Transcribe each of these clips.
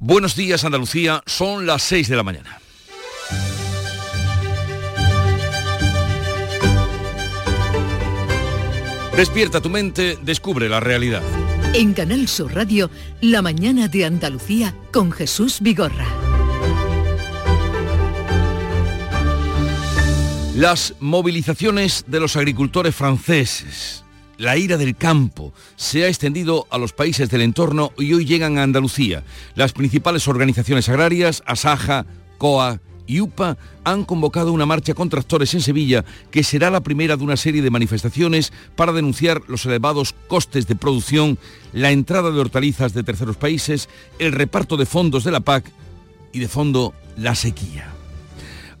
Buenos días Andalucía, son las 6 de la mañana. Despierta tu mente, descubre la realidad. En Canal Sur Radio, La mañana de Andalucía con Jesús Vigorra. Las movilizaciones de los agricultores franceses, la ira del campo, se ha extendido a los países del entorno y hoy llegan a Andalucía. Las principales organizaciones agrarias, Asaja, COA, y UPA han convocado una marcha con tractores en Sevilla que será la primera de una serie de manifestaciones para denunciar los elevados costes de producción, la entrada de hortalizas de terceros países, el reparto de fondos de la PAC y de fondo la sequía.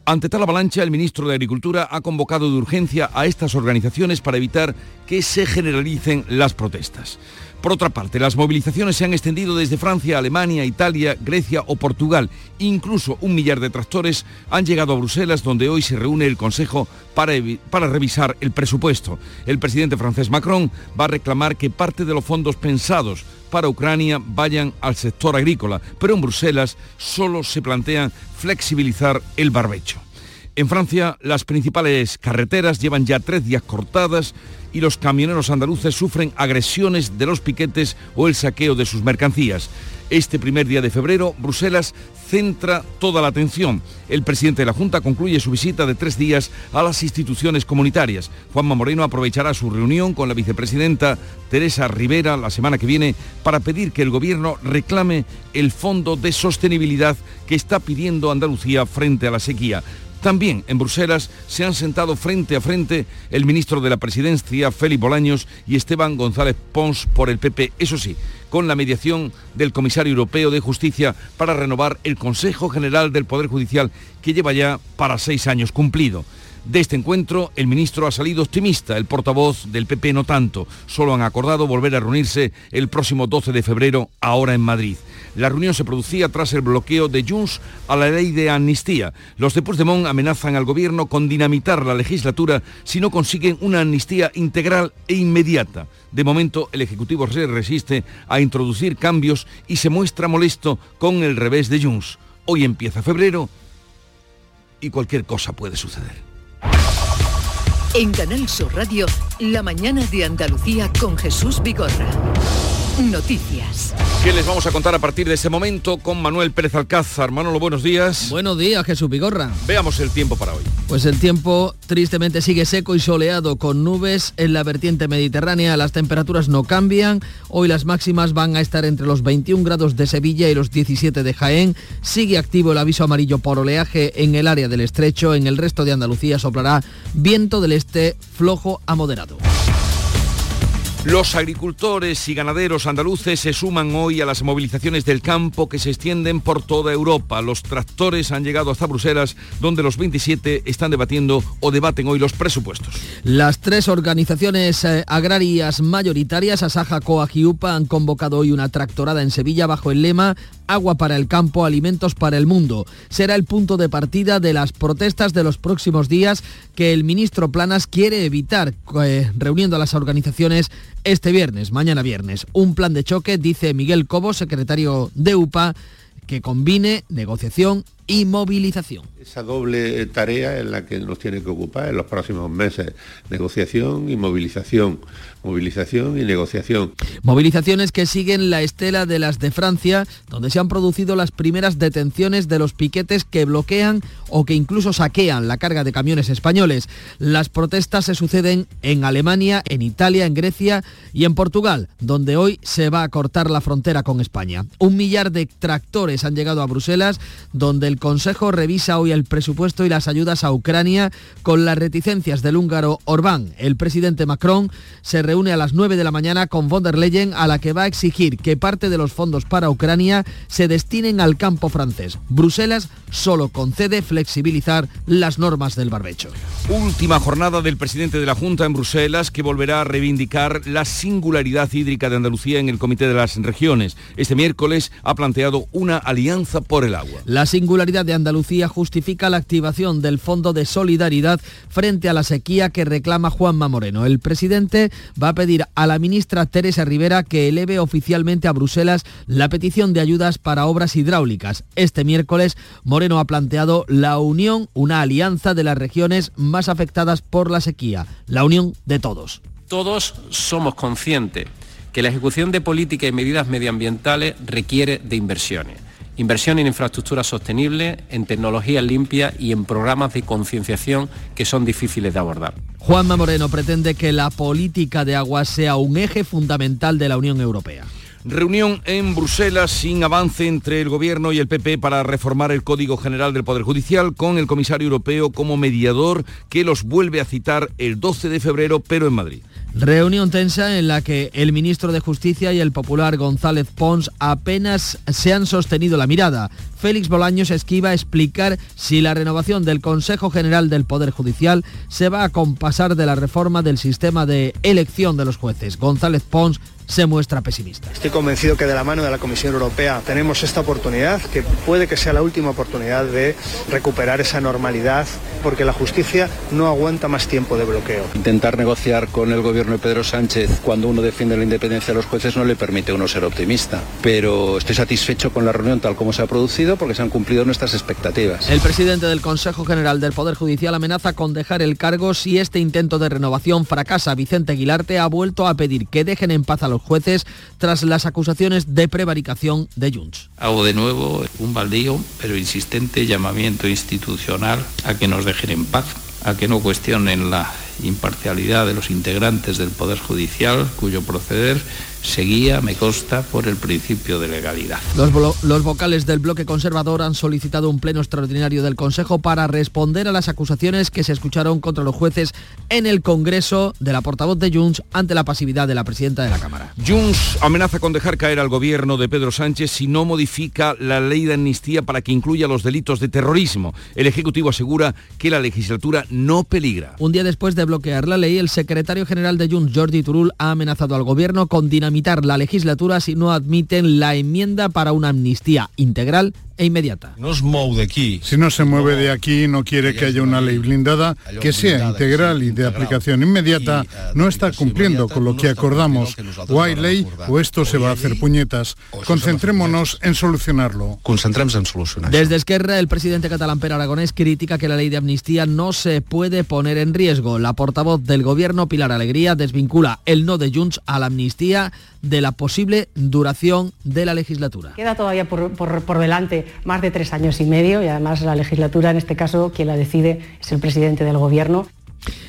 Ante tal avalancha, el ministro de Agricultura ha convocado de urgencia a estas organizaciones para evitar que se generalicen las protestas. Por otra parte, las movilizaciones se han extendido desde Francia, Alemania, Italia, Grecia o Portugal. Incluso un millar de tractores han llegado a Bruselas, donde hoy se reúne el Consejo para, para, revisar el presupuesto. El presidente francés Macron va a reclamar que parte de los fondos pensados para Ucrania vayan al sector agrícola, pero en Bruselas solo se plantean flexibilizar el barbecho. En Francia, las principales carreteras llevan ya tres días cortadas y los camioneros andaluces sufren agresiones de los piquetes o el saqueo de sus mercancías. Este primer día de febrero, Bruselas centra toda la atención. El presidente de la Junta concluye su visita de tres días a las instituciones comunitarias. Juanma Moreno aprovechará su reunión con la vicepresidenta Teresa Rivera la semana que viene para pedir que el gobierno reclame el fondo de sostenibilidad que está pidiendo Andalucía frente a la sequía. También en Bruselas se han sentado frente a frente el ministro de la Presidencia, Félix Bolaños, y Esteban González Pons por el PP, eso sí, con la mediación del comisario europeo de Justicia para renovar el Consejo General del Poder Judicial que lleva ya para seis años cumplido. De este encuentro, el ministro ha salido optimista, el portavoz del PP no tanto. Solo han acordado volver a reunirse el próximo 12 de febrero, ahora en Madrid. La reunión se producía tras el bloqueo de Junts a la ley de amnistía. Los de Puigdemont amenazan al gobierno con dinamitar la legislatura si no consiguen una amnistía integral e inmediata. De momento, el Ejecutivo se resiste a introducir cambios y se muestra molesto con el revés de Junts. Hoy empieza febrero y cualquier cosa puede suceder. En Canal Sur Radio, la mañana de Andalucía con Jesús Vigorra. Noticias. ¿Qué les vamos a contar a partir de ese momento con Manuel Pérez Alcázar? Manolo, buenos días. Buenos días, Jesús Vigorra. Veamos el tiempo para hoy. Pues el tiempo tristemente sigue seco y soleado con nubes en la vertiente mediterránea. Las temperaturas no cambian. Hoy las máximas van a estar entre los 21 grados de Sevilla y los 17 de Jaén. Sigue activo el aviso amarillo por oleaje en el área del estrecho. En el resto de Andalucía soplará viento del este flojo a moderado. Los agricultores y ganaderos andaluces se suman hoy a las movilizaciones del campo que se extienden por toda Europa. Los tractores han llegado hasta Bruselas, donde los 27 están debatiendo o debaten hoy los presupuestos. Las tres organizaciones eh, agrarias mayoritarias, Asaja, Coag y UPA, han convocado hoy una tractorada en Sevilla bajo el lema Agua para el campo, alimentos para el mundo. Será el punto de partida de las protestas de los próximos días que el ministro Planas quiere evitar, eh, reuniendo a las organizaciones este viernes, mañana viernes. Un plan de choque, dice Miguel Cobo, secretario de UPA, que combine negociación y movilización. Esa doble tarea en la que nos tiene que ocupar en los próximos meses, negociación y movilización, movilización y negociación. Movilizaciones que siguen la estela de las de Francia, donde se han producido las primeras detenciones de los piquetes que bloquean o que incluso saquean la carga de camiones españoles. Las protestas se suceden en Alemania, en Italia, en Grecia y en Portugal, donde hoy se va a cortar la frontera con España. Un millar de tractores han llegado a Bruselas, donde el Consejo revisa hoy el presupuesto y las ayudas a Ucrania con las reticencias del húngaro Orbán. El presidente Macron se reúne a las 9 de la mañana con von der Leyen a la que va a exigir que parte de los fondos para Ucrania se destinen al campo francés. Bruselas solo concede flexibilizar las normas del barbecho. Última jornada del presidente de la Junta en Bruselas que volverá a reivindicar la singularidad hídrica de Andalucía en el Comité de las Regiones. Este miércoles ha planteado una alianza por el agua. La singularidad Generalidad de Andalucía justifica la activación del Fondo de Solidaridad frente a la sequía que reclama Juanma Moreno. El presidente va a pedir a la ministra Teresa Rivera que eleve oficialmente a Bruselas la petición de ayudas para obras hidráulicas. Este miércoles Moreno ha planteado la unión, una alianza de las regiones más afectadas por la sequía, la unión de todos. Todos somos conscientes que la ejecución de políticas y medidas medioambientales requiere de inversiones. Inversión en infraestructuras sostenibles, en tecnologías limpias y en programas de concienciación que son difíciles de abordar. Juanma Moreno pretende que la política de agua sea un eje fundamental de la Unión Europea. Reunión en Bruselas sin avance entre el Gobierno y el PP para reformar el Código General del Poder Judicial con el comisario europeo como mediador que los vuelve a citar el 12 de febrero pero en Madrid. Reunión tensa en la que el ministro de Justicia y el popular González Pons apenas se han sostenido la mirada. Félix Bolaños esquiva explicar si la renovación del Consejo General del Poder Judicial se va a compasar de la reforma del sistema de elección de los jueces. González Pons se muestra pesimista. Estoy convencido que de la mano de la Comisión Europea tenemos esta oportunidad, que puede que sea la última oportunidad de recuperar esa normalidad, porque la justicia no aguanta más tiempo de bloqueo. Intentar negociar con el gobierno de Pedro Sánchez cuando uno defiende la independencia de los jueces no le permite a uno ser optimista, pero estoy satisfecho con la reunión tal como se ha producido porque se han cumplido nuestras expectativas. El presidente del Consejo General del Poder Judicial amenaza con dejar el cargo si este intento de renovación fracasa. Vicente Aguilarte ha vuelto a pedir que dejen en paz a los jueces tras las acusaciones de prevaricación de Junts. Hago de nuevo un baldío pero insistente llamamiento institucional a que nos dejen en paz, a que no cuestionen la imparcialidad de los integrantes del Poder Judicial, cuyo proceder seguía, me consta, por el principio de legalidad. Los, los, vocales del bloque conservador han solicitado un pleno extraordinario del Consejo para responder a las acusaciones que se escucharon contra los jueces en el Congreso de la portavoz de Junts ante la pasividad de la presidenta de la Cámara. Junts amenaza con dejar caer al gobierno de Pedro Sánchez si no modifica la ley de amnistía para que incluya los delitos de terrorismo. El Ejecutivo asegura que la legislatura no peligra. Un día después de bloquear la ley, el secretario general de Junts, Jordi Turul, ha amenazado al gobierno con dinamitar la legislatura si no admiten la enmienda para una amnistía integral e inmediata. No es mou de aquí. Si no se mueve de aquí y no quiere que haya una ley blindada que sea integral y de aplicación inmediata, no está cumpliendo con lo que acordamos. O hay ley o esto se va a hacer puñetas. Concentrémonos en solucionarlo. Concentremos en solucionar. Desde Esquerra, el presidente catalán Per Aragonés critica que la ley de amnistía no se puede poner en riesgo. La portavoz del gobierno, Pilar Alegría, desvincula el no de Junts a la amnistía de la posible duración de la legislatura. Queda todavía por, por, por delante más de tres años y medio y además la legislatura, en este caso, quien la decide es el presidente del Gobierno.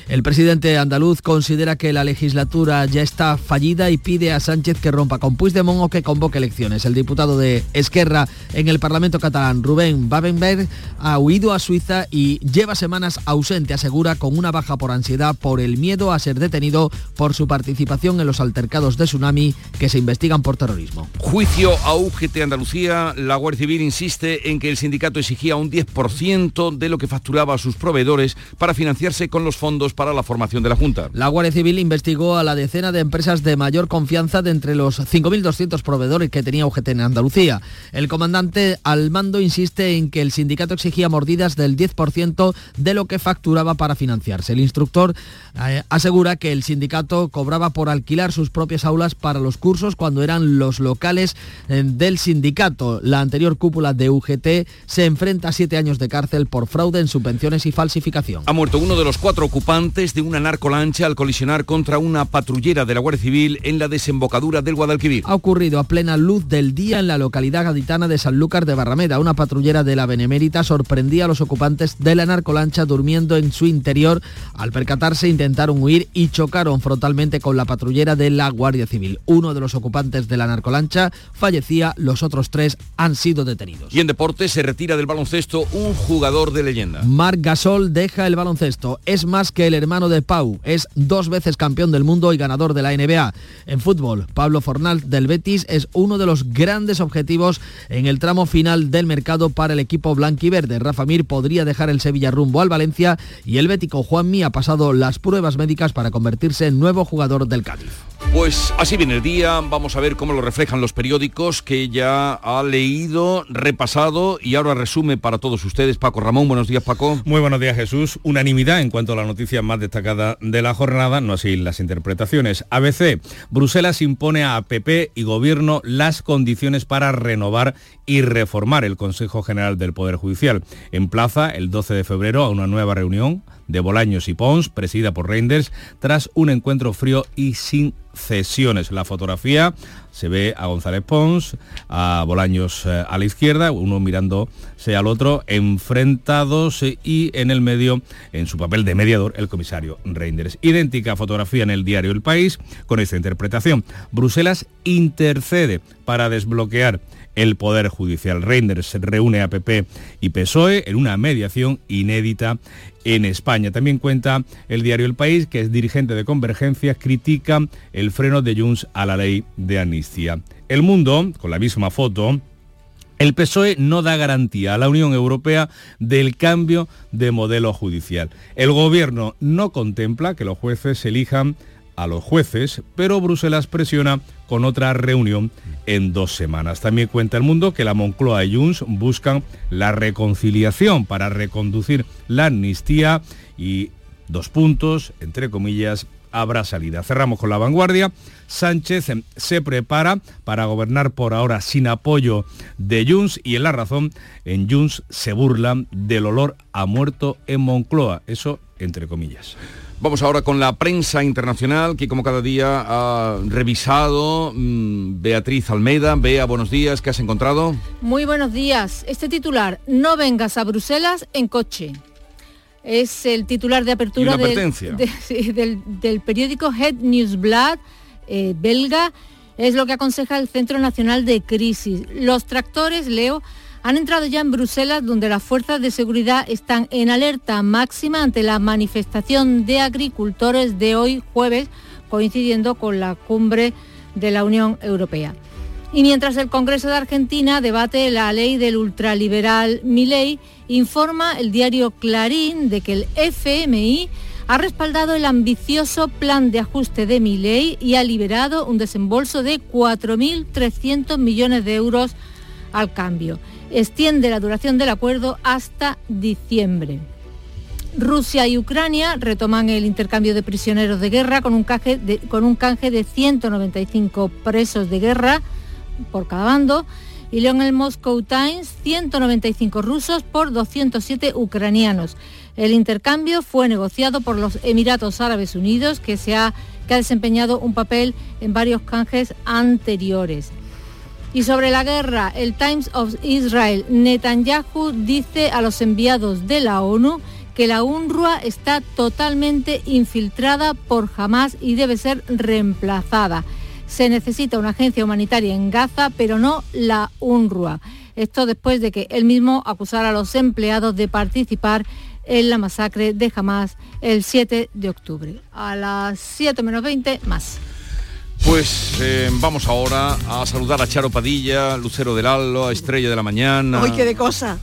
El presidente andaluz considera que la legislatura ya está fallida y pide a Sánchez que rompa con Puigdemont o que convoque elecciones. El diputado de Esquerra en el Parlamento catalán, Rubén Babenberg, ha huido a Suiza y lleva semanas ausente, asegura, con una baja por ansiedad por el miedo a ser detenido por su participación en los altercados de Tsunami que se investigan por terrorismo. Juicio a UGT Andalucía. La Guardia Civil insiste en que el sindicato exigía un 10% de lo que facturaba a sus proveedores para financiarse con los fondos para la formación de la Junta. La Guardia Civil investigó a la decena de empresas de mayor confianza de entre los 5.200 proveedores que tenía UGT en Andalucía. El comandante al mando insiste en que el sindicato exigía mordidas del 10% de lo que facturaba para financiarse. El instructor eh, asegura que el sindicato cobraba por alquilar sus propias aulas para los cursos cuando eran los locales eh, del sindicato. La anterior cúpula de UGT se enfrenta a siete años de cárcel por fraude en subvenciones y falsificación. Ha muerto uno de los cuatro ocupantes de una narcolancha al colisionar contra una patrullera de la Guardia Civil en la desembocadura del Guadalquivir. Ha ocurrido a plena luz del día en la localidad gaditana de Sanlúcar de Barrameda. Una patrullera de la Benemérita sorprendía a los ocupantes de la narcolancha durmiendo en su interior. Al percatarse intentaron huir y chocaron frontalmente con la patrullera de la Guardia Civil. Uno de los ocupantes de la narcolancha fallecía, los otros tres han sido detenidos. Y en deporte se retira del baloncesto un jugador de leyenda. Marc Gasol deja el baloncesto. Es más que el hermano de Pau. Es dos veces campeón del mundo y ganador de la NBA. En fútbol, Pablo Fornal del Betis es uno de los grandes objetivos en el tramo final del mercado para el equipo blanquiverde. Rafa Mir podría dejar el Sevilla rumbo al Valencia y el bético Juanmi ha pasado las pruebas médicas para convertirse en nuevo jugador del Cádiz. Pues así viene el día, vamos a ver cómo lo reflejan los periódicos que ya ha leído, repasado y ahora resume para todos ustedes. Paco Ramón, buenos días Paco. Muy buenos días Jesús. Unanimidad en cuanto a la noticia más destacada de la jornada, no así las interpretaciones. ABC, Bruselas impone a APP y Gobierno las condiciones para renovar y reformar el Consejo General del Poder Judicial. Emplaza el 12 de febrero a una nueva reunión de Bolaños y Pons, presidida por Reinders, tras un encuentro frío y sin cesiones. La fotografía se ve a González Pons, a Bolaños eh, a la izquierda, uno mirándose al otro, enfrentados eh, y en el medio, en su papel de mediador, el comisario Reinders. Idéntica fotografía en el diario El País con esta interpretación. Bruselas intercede para desbloquear el Poder Judicial. Reinders reúne a PP y PSOE en una mediación inédita en España. También cuenta el diario El País, que es dirigente de Convergencia, critica el freno de Junts a la ley de amnistía. El Mundo, con la misma foto, el PSOE no da garantía a la Unión Europea del cambio de modelo judicial. El gobierno no contempla que los jueces elijan a los jueces, pero Bruselas presiona con otra reunión en dos semanas. También cuenta el mundo que la Moncloa y Junts buscan la reconciliación para reconducir la amnistía y dos puntos, entre comillas, habrá salida. Cerramos con la vanguardia. Sánchez se prepara para gobernar por ahora sin apoyo de Junts y en la razón en Junts se burlan del olor a muerto en Moncloa. Eso entre comillas. Vamos ahora con la prensa internacional que como cada día ha revisado mm, Beatriz Almeida. Bea, buenos días, ¿qué has encontrado? Muy buenos días. Este titular, no vengas a Bruselas en coche. Es el titular de apertura del, del, periódico Head Newsblad eh, belga. Es lo que aconseja el Centro Nacional de Crisis. Los tractores, Leo, han entrado ya en Bruselas, donde las fuerzas de seguridad están en alerta máxima ante la manifestación de agricultores de hoy jueves, coincidiendo con la cumbre de la Unión Europea. Y mientras el Congreso de Argentina debate la ley del ultraliberal Milei, informa el diario Clarín de que el FMI ha respaldado el ambicioso plan de ajuste de Milei y ha liberado un desembolso de 4.300 millones de euros al cambio extiende la duración del acuerdo hasta diciembre. Rusia y Ucrania retoman el intercambio de prisioneros de guerra con un, canje de, con un canje de 195 presos de guerra por cada bando y leo en el Moscow Times 195 rusos por 207 ucranianos. El intercambio fue negociado por los Emiratos Árabes Unidos, que, se ha, que ha desempeñado un papel en varios canjes anteriores. Y sobre la guerra, el Times of Israel, Netanyahu dice a los enviados de la ONU que la UNRWA está totalmente infiltrada por Hamas y debe ser reemplazada. Se necesita una agencia humanitaria en Gaza, pero no la UNRWA. Esto después de que él mismo acusara a los empleados de participar en la masacre de Hamas el 7 de octubre. A las 7 menos 20 más. Pues eh, vamos ahora a saludar a Charo Padilla, Lucero del Allo, Estrella de la Mañana. ¡Ay, qué de cosa!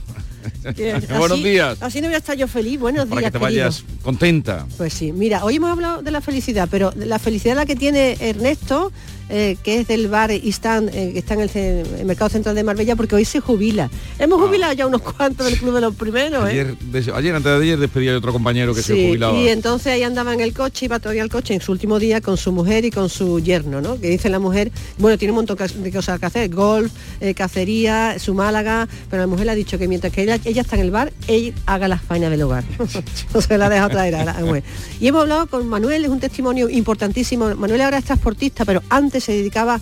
Buenos días. Así no voy a estar yo feliz. Buenos días. Para que te vayas contenta. Pues sí, mira, hoy hemos hablado de la felicidad, pero la felicidad la que tiene Ernesto eh, que es del bar Istan, eh, que está en el, Mercado Central de Marbella, porque hoy se jubila. Hemos ah. jubilado ya unos cuantos del Club de los Primeros. ¿eh? Ayer, antes de ayer, despedía a otro compañero que se jubilaba. Y entonces ahí andaba en el coche, iba todavía al coche en su último día con su mujer y con su yerno, ¿no? Que dice la mujer, bueno, tiene un montón de cosas que hacer, golf, cacería, su Málaga, pero la mujer le ha dicho que mientras que ella, está en el bar, ella haga las faenas del hogar. no se la deja traer a la mujer. Y hemos hablado con Manuel, es un testimonio importantísimo. Manuel ahora es transportista, pero antes se dedicaba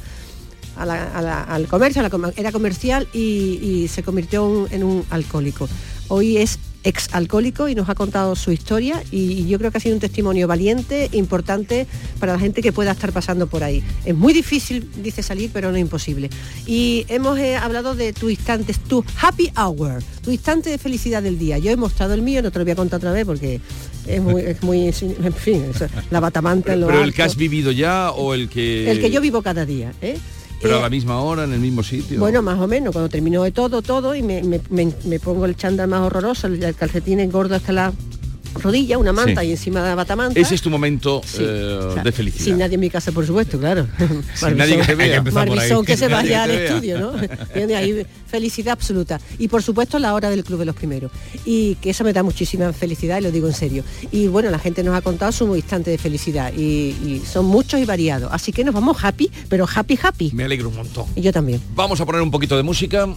al comercio, era comercial y, se convirtió en un alcohólico. Hoy es ex alcohólico y nos ha contado su historia y, yo creo que ha sido un testimonio valiente, importante para la gente que pueda estar pasando por ahí. Es muy difícil, dice salir, pero no imposible. Y hemos eh, hablado de tu instante, tu happy hour, tu instante de felicidad del día. Yo he mostrado el mío, no te lo voy a contar otra vez porque es muy, en fin, la batamanta. ¿Pero el que has vivido ya o el que...? El que yo vivo cada día, ¿eh? Pero a la misma hora, en el mismo sitio. Bueno, más o menos, cuando termino de todo, todo, y me, pongo el chándal más horroroso, el, calcetín engordo hasta la rodillas, una manta y encima de la batamanta. Ese es tu momento eh, de felicidad. Sin nadie en mi casa, por supuesto, claro. sin nadie que vea. Que, que se vaya al estudio, ¿no? ahí felicidad absoluta. Y por supuesto la hora del Club de los Primeros. Y que eso me da muchísima felicidad y lo digo en serio. Y bueno, la gente nos ha contado su instante de felicidad y, son muchos y variados. Así que nos vamos happy, pero happy, happy. Me alegro un montón. Y yo también. Vamos a poner un poquito de música.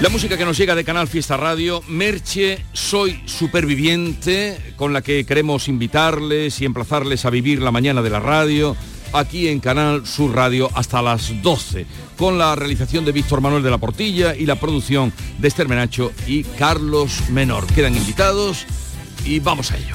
La música que nos llega de Canal Fiesta Radio, Merche, Soy Superviviente, con la que queremos invitarles y emplazarles a vivir la mañana de la radio aquí en Canal Sur Radio hasta las 12, con la realización de Víctor Manuel de la Portilla y la producción de Esther Menacho y Carlos Menor. Quedan invitados y vamos a ello.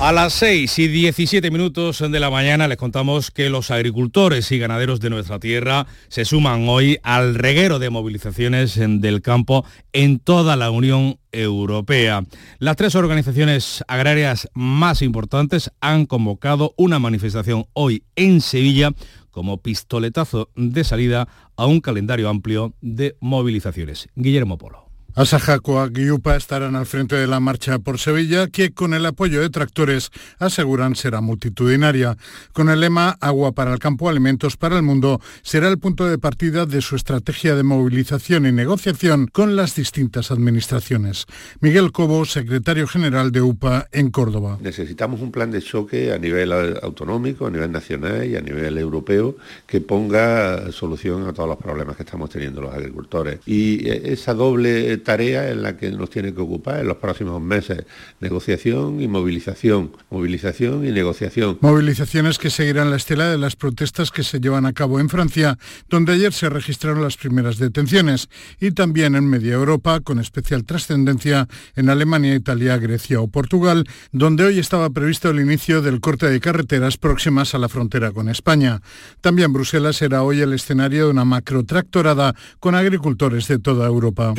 A las 6 y 17 minutos de la mañana les contamos que los agricultores y ganaderos de nuestra tierra se suman hoy al reguero de movilizaciones del campo en toda la Unión Europea. Las tres organizaciones agrarias más importantes han convocado una manifestación hoy en Sevilla como pistoletazo de salida a un calendario amplio de movilizaciones. Guillermo Polo. Asajacoa y UPA estarán al frente de la marcha por Sevilla, que con el apoyo de tractores aseguran será multitudinaria. Con el lema Agua para el campo, alimentos para el mundo, será el punto de partida de su estrategia de movilización y negociación con las distintas administraciones. Miguel Cobo, secretario general de UPA en Córdoba. Necesitamos un plan de choque a nivel autonómico, a nivel nacional y a nivel europeo que ponga solución a todos los problemas que estamos teniendo los agricultores. Y esa doble tarea en la que nos tiene que ocupar en los próximos meses. Negociación y movilización. Movilización y negociación. Movilizaciones que seguirán la estela de las protestas que se llevan a cabo en Francia, donde ayer se registraron las primeras detenciones, y también en media Europa, con especial trascendencia en Alemania, Italia, Grecia o Portugal, donde hoy estaba previsto el inicio del corte de carreteras próximas a la frontera con España. También Bruselas será hoy el escenario de una macrotractorada con agricultores de toda Europa.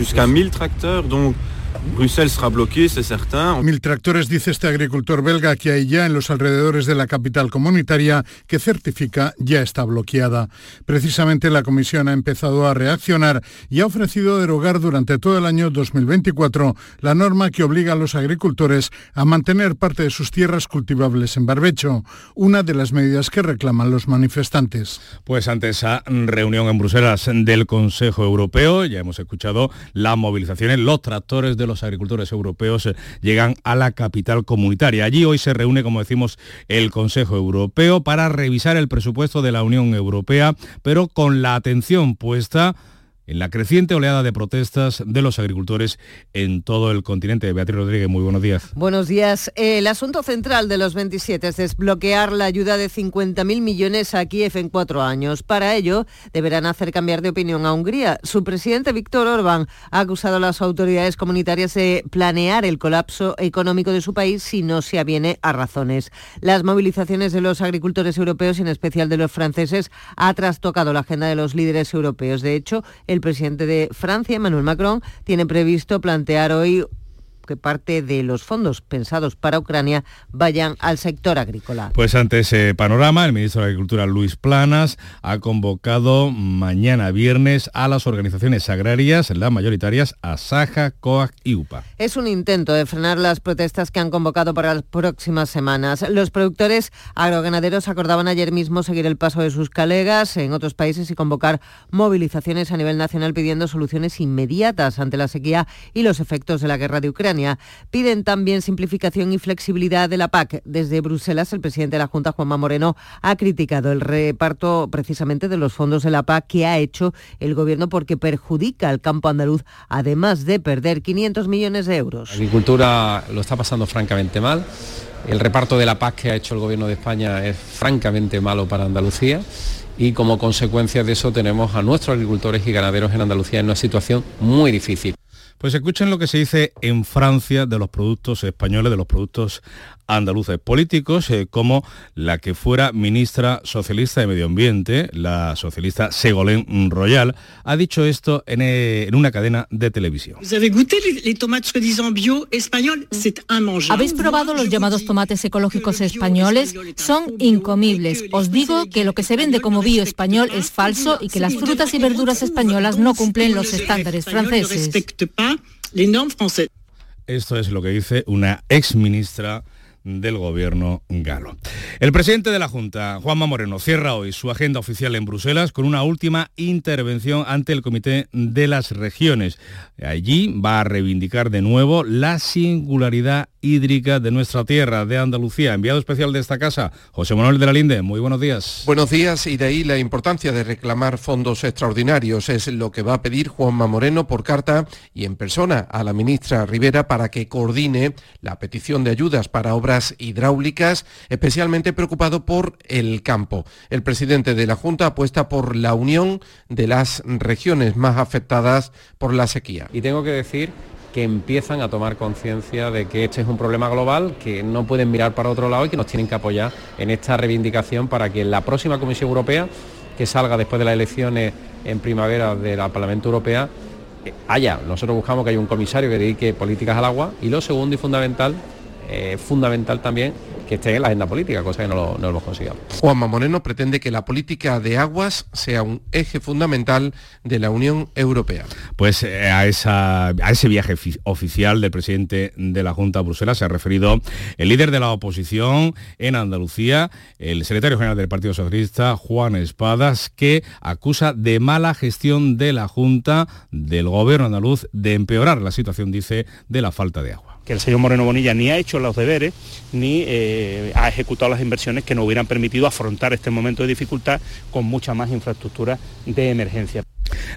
Tracteurs, donc Bruselas será bloqueado, es certain. Mil tractores, dice este agricultor belga, que hay ya en los alrededores de la capital comunitaria, que certifica ya está bloqueada. Precisamente la Comisión ha empezado a reaccionar y ha ofrecido derogar durante todo el año 2024 la norma que obliga a los agricultores a mantener parte de sus tierras cultivables en barbecho, una de las medidas que reclaman los manifestantes. Pues ante esa reunión en Bruselas del Consejo Europeo, ya hemos escuchado las movilizaciones, los tractores de los los agricultores europeos eh, llegan a la capital comunitaria. Allí hoy se reúne, como decimos, el Consejo Europeo para revisar el presupuesto de la Unión Europea, pero con la atención puesta en la creciente oleada de protestas de los agricultores en todo el continente. Beatriz Rodríguez, muy buenos días. Buenos días. El asunto central de los 27 es desbloquear la ayuda de 50.000 millones a Kiev en cuatro años. Para ello, deberán hacer cambiar de opinión a Hungría. Su presidente Víctor Orbán ha acusado a las autoridades comunitarias de planear el colapso económico de su país si no se aviene a razones. Las movilizaciones de los agricultores europeos, en especial de los franceses, ha trastocado la agenda de los líderes europeos. De hecho, presidente de Francia, Emmanuel Macron, tiene previsto plantear hoy que parte de los fondos pensados para Ucrania vayan al sector agrícola. Pues ante ese panorama, el ministro de Agricultura Luis Planas ha convocado mañana viernes a las organizaciones agrarias, las mayoritarias, Asaja, COAC y UPA. Es un intento de frenar las protestas que han convocado para las próximas semanas. Los productores agroganaderos acordaban ayer mismo seguir el paso de sus colegas en otros países y convocar movilizaciones a nivel nacional pidiendo soluciones inmediatas ante la sequía y los efectos de la guerra de Ucrania. Piden también simplificación y flexibilidad de la PAC. Desde Bruselas, el presidente de la Junta, Juanma Moreno, ha criticado el reparto precisamente de los fondos de la PAC que ha hecho el gobierno porque perjudica al campo andaluz, además de perder 500 millones de euros. La agricultura lo está pasando francamente mal. El reparto de la PAC que ha hecho el gobierno de España es francamente malo para Andalucía y como consecuencia de eso tenemos a nuestros agricultores y ganaderos en Andalucía en una situación muy difícil. Pues escuchen lo que se dice en Francia de los productos españoles, de los productos andaluces políticos, eh, como la que fuera ministra socialista de Medio Ambiente, la socialista Ségolène Royal, ha dicho esto en, eh, en una cadena de televisión. ¿Habéis probado los llamados tomates ecológicos españoles? Son incomibles. Os digo que lo que se vende como bio español es falso y que las frutas y verduras españolas no cumplen los estándares franceses. Esto es lo que dice una ex ministra del gobierno galo. El presidente de la Junta, Juanma Moreno, cierra hoy su agenda oficial en Bruselas con una última intervención ante el Comité de las Regiones. Allí va a reivindicar de nuevo la singularidad hídrica de nuestra tierra, de Andalucía. Enviado especial de esta casa, José Manuel de la Linde, muy buenos días. Buenos días y de ahí la importancia de reclamar fondos extraordinarios. Es lo que va a pedir Juanma Moreno por carta y en persona a la ministra Rivera para que coordine la petición de ayudas para obras hidráulicas, especialmente preocupado por el campo. El presidente de la Junta apuesta por la unión de las regiones más afectadas por la sequía. Y tengo que decir que empiezan a tomar conciencia de que este es un problema global, que no pueden mirar para otro lado y que nos tienen que apoyar en esta reivindicación para que la próxima Comisión Europea, que salga después de las elecciones en primavera de la Parlamento Europea, eh, haya. Nosotros buscamos que haya un comisario que dedique políticas al agua y lo segundo y fundamental, eh, fundamental también que esté en la agenda política, cosa que no lo, no lo hemos conseguido. Juanma Moreno pretende que la política de aguas sea un eje fundamental de la Unión Europea. Pues eh, a, esa, a ese viaje oficial del presidente de la Junta a Bruselas se ha referido el líder de la oposición en Andalucía, el secretario general del Partido Socialista, Juan Espadas, que acusa de mala gestión de la Junta del gobierno andaluz de empeorar la situación, dice, de la falta de agua que el señor Moreno Bonilla ni ha hecho los deberes ni eh, ha ejecutado las inversiones que nos hubieran permitido afrontar este momento de dificultad con mucha más infraestructura de emergencia.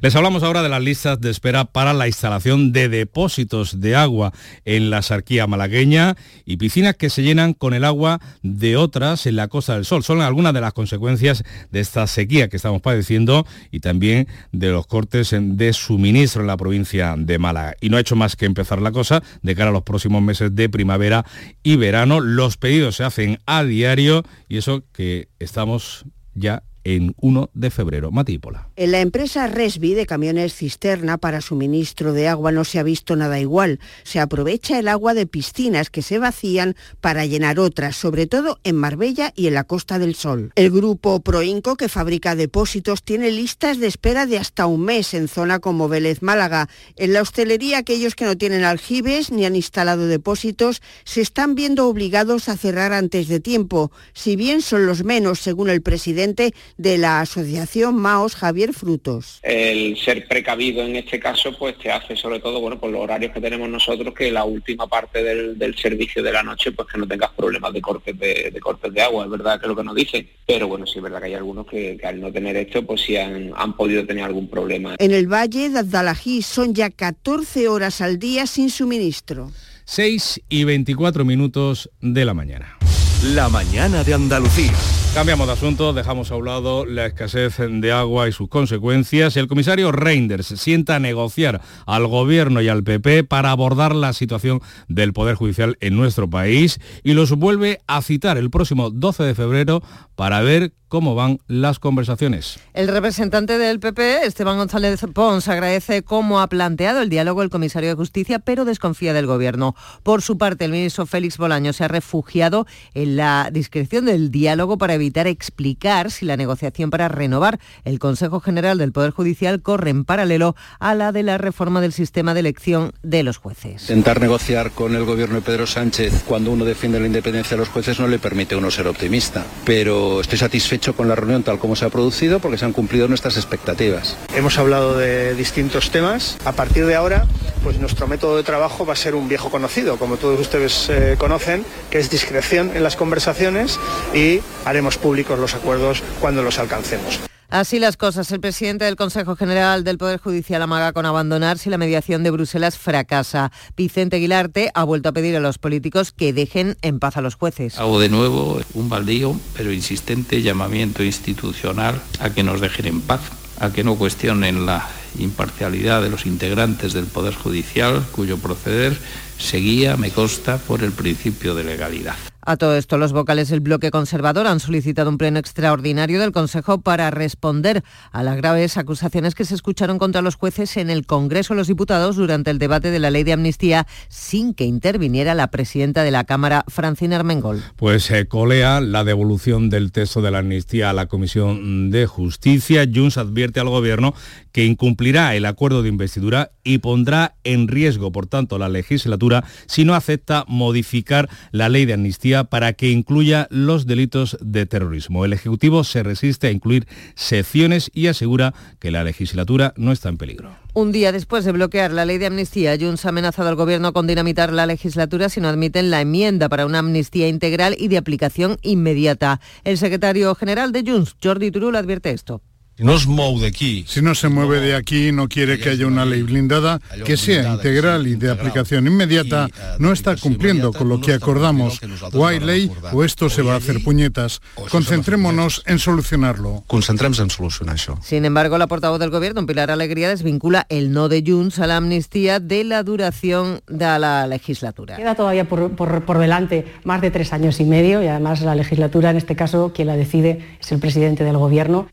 Les hablamos ahora de las listas de espera para la instalación de depósitos de agua en la sarquía malagueña y piscinas que se llenan con el agua de otras en la Costa del Sol. Son algunas de las consecuencias de esta sequía que estamos padeciendo y también de los cortes de suministro en la provincia de Málaga. Y no ha hecho más que empezar la cosa de cara a los próximos meses de primavera y verano. Los pedidos se hacen a diario y eso que estamos ya en 1 de febrero. Matípola. En la empresa Resby de camiones cisterna para suministro de agua no se ha visto nada igual. Se aprovecha el agua de piscinas que se vacían para llenar otras, sobre todo en Marbella y en la Costa del Sol. El grupo Proinco, que fabrica depósitos, tiene listas de espera de hasta un mes en zona como Vélez Málaga. En la hostelería, aquellos que no tienen aljibes ni han instalado depósitos se están viendo obligados a cerrar antes de tiempo. Si bien son los menos, según el presidente, de la Asociación Maos Javier Frutos. El ser precavido en este caso pues te hace sobre todo, bueno, por los horarios que tenemos nosotros, que la última parte del, servicio de la noche pues que no tengas problemas de cortes de, cortes de agua, es verdad que es lo que nos dicen, pero bueno, sí es verdad que hay algunos que, al no tener esto pues sí han, han, podido tener algún problema. En el Valle de Adalají son ya 14 horas al día sin suministro. 6 y 24 minutos de la mañana. La mañana de Andalucía. Cambiamos de asunto, dejamos a un lado la escasez de agua y sus consecuencias. El comisario Reinders sienta a negociar al gobierno y al PP para abordar la situación del Poder Judicial en nuestro país y los vuelve a citar el próximo 12 de febrero para ver cómo van las conversaciones. El representante del PP, Esteban González Pons, agradece cómo ha planteado el diálogo el comisario de Justicia, pero desconfía del Gobierno. Por su parte, el ministro Félix Bolaño se ha refugiado en la discreción del diálogo para evitar explicar si la negociación para renovar el Consejo General del Poder Judicial corre en paralelo a la de la reforma del sistema de elección de los jueces. Intentar negociar con el Gobierno de Pedro Sánchez cuando uno defiende la independencia de los jueces no le permite a uno ser optimista, pero estoy satisfecho hecho con la reunión tal como se ha producido porque se han cumplido nuestras expectativas. Hemos hablado de distintos temas. A partir de ahora, pues nuestro método de trabajo va a ser un viejo conocido, como todos ustedes eh, conocen, que es discreción en las conversaciones y haremos públicos los acuerdos cuando los alcancemos. Así las cosas, el presidente del Consejo General del Poder Judicial amaga con abandonar si la mediación de Bruselas fracasa. Vicente Aguilarte ha vuelto a pedir a los políticos que dejen en paz a los jueces. Hago de nuevo un baldío, pero insistente llamamiento institucional a que nos dejen en paz, a que no cuestionen la imparcialidad de los integrantes del Poder Judicial, cuyo proceder seguía, me consta, por el principio de legalidad. A todo esto, los vocales del bloque conservador han solicitado un pleno extraordinario del Consejo para responder a las graves acusaciones que se escucharon contra los jueces en el Congreso de los Diputados durante el debate de la ley de amnistía sin que interviniera la presidenta de la Cámara, Francina Armengol. Pues se eh, colea la devolución del texto de la amnistía a la Comisión de Justicia. Junts advierte al Gobierno que incumplirá el acuerdo de investidura y pondrá en riesgo, por tanto, la legislatura si no acepta modificar la ley de amnistía para que incluya los delitos de terrorismo. El Ejecutivo se resiste a incluir secciones y asegura que la legislatura no está en peligro. Un día después de bloquear la ley de amnistía, Junts ha amenazado al Gobierno con dinamitar la legislatura si no admiten la enmienda para una amnistía integral y de aplicación inmediata. El secretario general de Junts, Jordi Turul, advierte esto. Si no Si no se mueve de aquí y no quiere que haya una ley blindada que sea integral y de aplicación inmediata, no está cumpliendo con lo que acordamos. O hay ley o esto se va a hacer puñetas. Concentrémonos en solucionarlo. Concentremos en solucionar eso. Sin embargo, la portavoz del Gobierno, Pilar Alegría, desvincula el no de Junts a la amnistía de la duración de la legislatura. Queda todavía por, por delante más de tres años y medio y además la legislatura, en este caso, quien la decide es el presidente del Gobierno.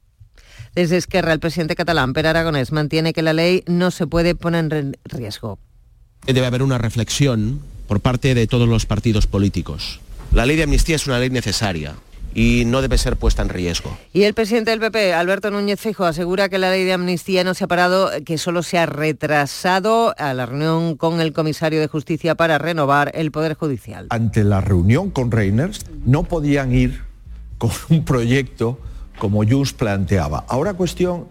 Desde Esquerra, el presidente catalán, Per Aragonés, mantiene que la ley no se puede poner en riesgo. Debe haber una reflexión por parte de todos los partidos políticos. La ley de amnistía es una ley necesaria, y no debe ser puesta en riesgo. Y el presidente del PP, Alberto Núñez Fijo, asegura que la ley de amnistía no se ha parado, que solo se ha retrasado a la reunión con el comisario de justicia para renovar el Poder Judicial. Ante la reunión con Reiners no podían ir con un proyecto como Junts planteaba. Ahora cuestión,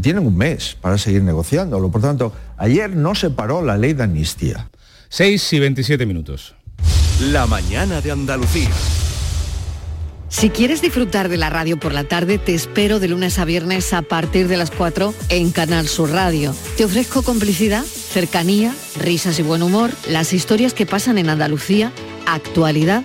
tienen un mes para seguir negociándolo. Por tanto, ayer no se paró la ley de amnistía. 6 y 27 minutos. La mañana de Andalucía. Si quieres disfrutar de la radio por la tarde, te espero de lunes a viernes a partir de las 4 en Canal Sur Radio. Te ofrezco complicidad, cercanía, risas y buen humor, las historias que pasan en Andalucía, actualidad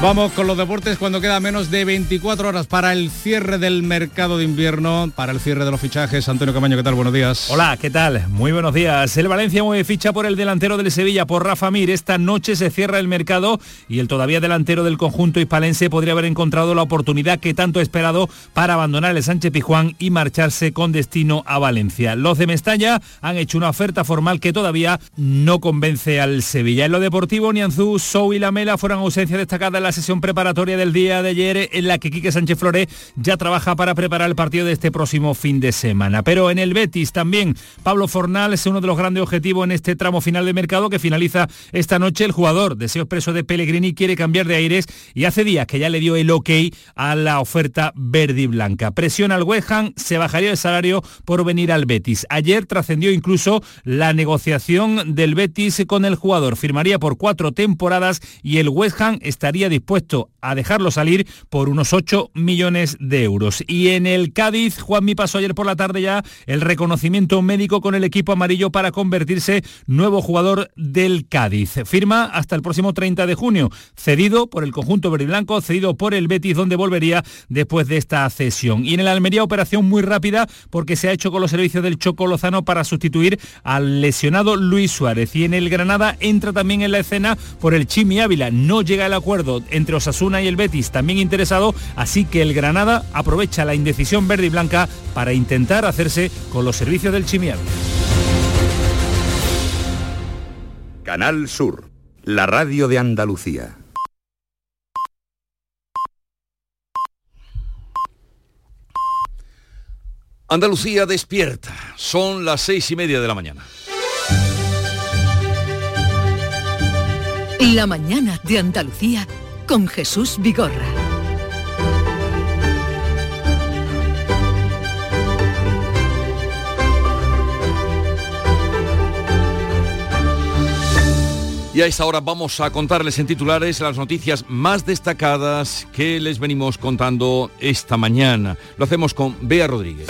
Vamos con los deportes cuando queda menos de 24 horas para el cierre del mercado de invierno, para el cierre de los fichajes. Antonio Camaño, ¿qué tal? Buenos días. Hola, ¿qué tal? Muy buenos días. El Valencia mueve ficha por el delantero del Sevilla, por Rafa Mir. Esta noche se cierra el mercado y el todavía delantero del conjunto hispalense podría haber encontrado la oportunidad que tanto ha esperado para abandonar el Sánchez Pijuán y marcharse con destino a Valencia. Los de Mestalla han hecho una oferta formal que todavía no convence al Sevilla. En lo deportivo, Nianzú, Sou y Lamela fueron ausencia destacada en la sesión preparatoria del día de ayer en la que Quique Sánchez Flore ya trabaja para preparar el partido de este próximo fin de semana. Pero en el Betis también Pablo Fornal es uno de los grandes objetivos en este tramo final de mercado que finaliza esta noche. El jugador, deseo expreso de Pellegrini, quiere cambiar de aires y hace días que ya le dio el ok a la oferta verde y blanca. Presiona al West se bajaría el salario por venir al Betis. Ayer trascendió incluso la negociación del Betis con el jugador. Firmaría por cuatro temporadas y el West Ham estaría dispuesto a dejarlo salir por unos 8 millones de euros. Y en el Cádiz, Juanmi pasó ayer por la tarde ya el reconocimiento médico con el equipo amarillo para convertirse nuevo jugador del Cádiz. Firma hasta el próximo 30 de junio, cedido por el conjunto verde y blanco, cedido por el Betis, donde volvería después de esta cesión. Y en el Almería, operación muy rápida porque se ha hecho con los servicios del Choco Lozano para sustituir al lesionado Luis Suárez. Y en el Granada entra también en la escena por el Chimi Ávila. No llega el acuerdo entre Osasuna y el Betis, también interesado, así que el Granada aprovecha la indecisión verde y blanca para intentar hacerse con los servicios del Chimi Ávila. Canal Sur, la radio de Andalucía. Andalucía despierta. Son las seis y media de la mañana. La mañana de Andalucía con Jesús Vigorra. Y a esta hora vamos a contarles en titulares las noticias más destacadas que les venimos contando esta mañana. Lo hacemos con Bea Rodríguez.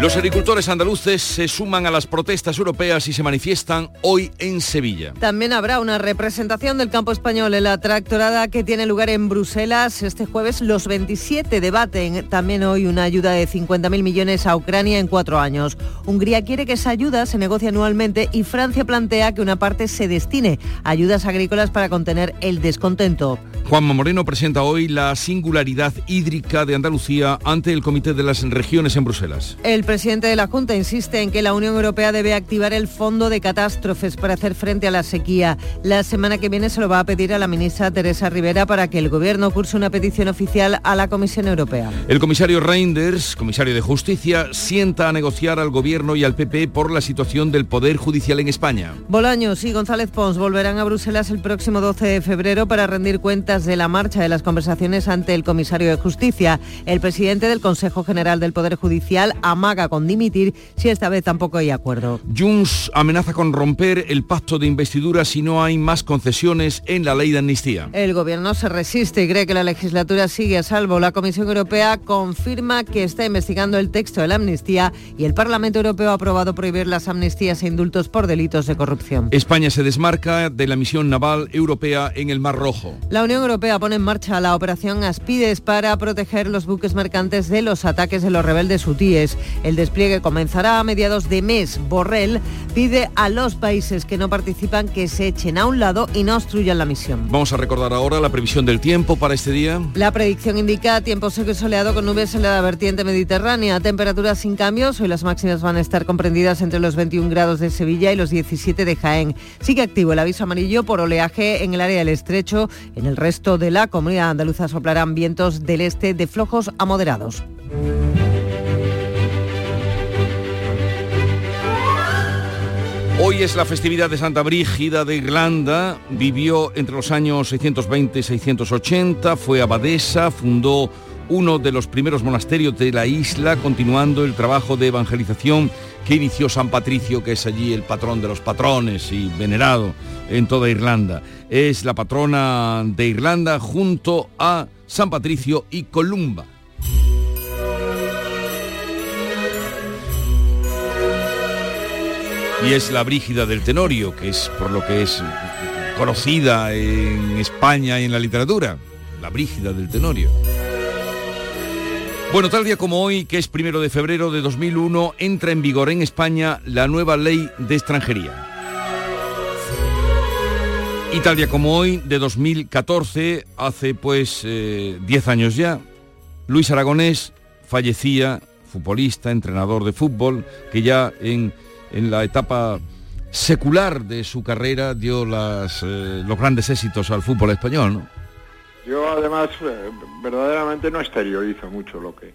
Los agricultores andaluces se suman a las protestas europeas y se manifiestan hoy en Sevilla. También habrá una representación del campo español en la tractorada que tiene lugar en Bruselas este jueves. Los 27 debaten también hoy una ayuda de 50.000 millones a Ucrania en cuatro años. Hungría quiere que esa ayuda se negocie anualmente y Francia plantea que una parte se destine a ayudas agrícolas para contener el descontento. Juanma Moreno presenta hoy la singularidad hídrica de Andalucía ante el Comité de las Regiones en Bruselas. El presidente de la Junta insiste en que la Unión Europea debe activar el Fondo de Catástrofes para hacer frente a la sequía. La semana que viene se lo va a pedir a la ministra Teresa Rivera para que el Gobierno curse una petición oficial a la Comisión Europea. El comisario Reinders, comisario de Justicia, sienta a negociar al Gobierno y al PP por la situación del Poder Judicial en España. Bolaños y González Pons volverán a Bruselas el próximo 12 de febrero para rendir cuentas de la marcha de las conversaciones ante el comisario de Justicia. El presidente del Consejo General del Poder Judicial amaga con dimitir si esta vez tampoco hay acuerdo. Junts amenaza con romper el pacto de investidura si no hay más concesiones en la ley de amnistía. El gobierno se resiste y cree que la legislatura sigue a salvo. La Comisión Europea confirma que está investigando el texto de la amnistía y el Parlamento Europeo ha aprobado prohibir las amnistías e indultos por delitos de corrupción. España se desmarca de la misión naval europea en el Mar Rojo. La Unión Europea pone en marcha la operación Aspides para proteger los buques mercantes de los ataques de los rebeldes hutíes. El despliegue comenzará a mediados de mes. Borrell pide a los países que no participan que se echen a un lado y no obstruyan la misión. Vamos a recordar ahora la previsión del tiempo para este día. La predicción indica tiempo seco y soleado con nubes en la vertiente mediterránea. Temperaturas sin cambios. Hoy las máximas van a estar comprendidas entre los 21 grados de Sevilla y los 17 de Jaén. Sigue activo el aviso amarillo por oleaje en el área del estrecho. En el resto de la comunidad andaluza soplarán vientos del este de flojos a moderados. Es la festividad de Santa Brígida de Irlanda. Vivió entre los años 620 y 680, fue abadesa, fundó uno de los primeros monasterios de la isla, continuando el trabajo de evangelización que inició San Patricio, que es allí el patrón de los patrones y venerado en toda Irlanda. Es la patrona de Irlanda junto a San Patricio y Columba. Y es la Brígida del Tenorio, que es por lo que es conocida en España y en la literatura, la Brígida del Tenorio. Bueno, tal día como hoy, que es primero de febrero de 2001, entra en vigor en España la nueva ley de extranjería. Y tal día como hoy, de 2014, hace pues 10 eh, años ya, Luis Aragonés fallecía, futbolista, entrenador de fútbol, que ya en en la etapa secular de su carrera dio eh, los grandes éxitos al fútbol español, ¿no? Yo además eh, verdaderamente no exteriorizo mucho lo que,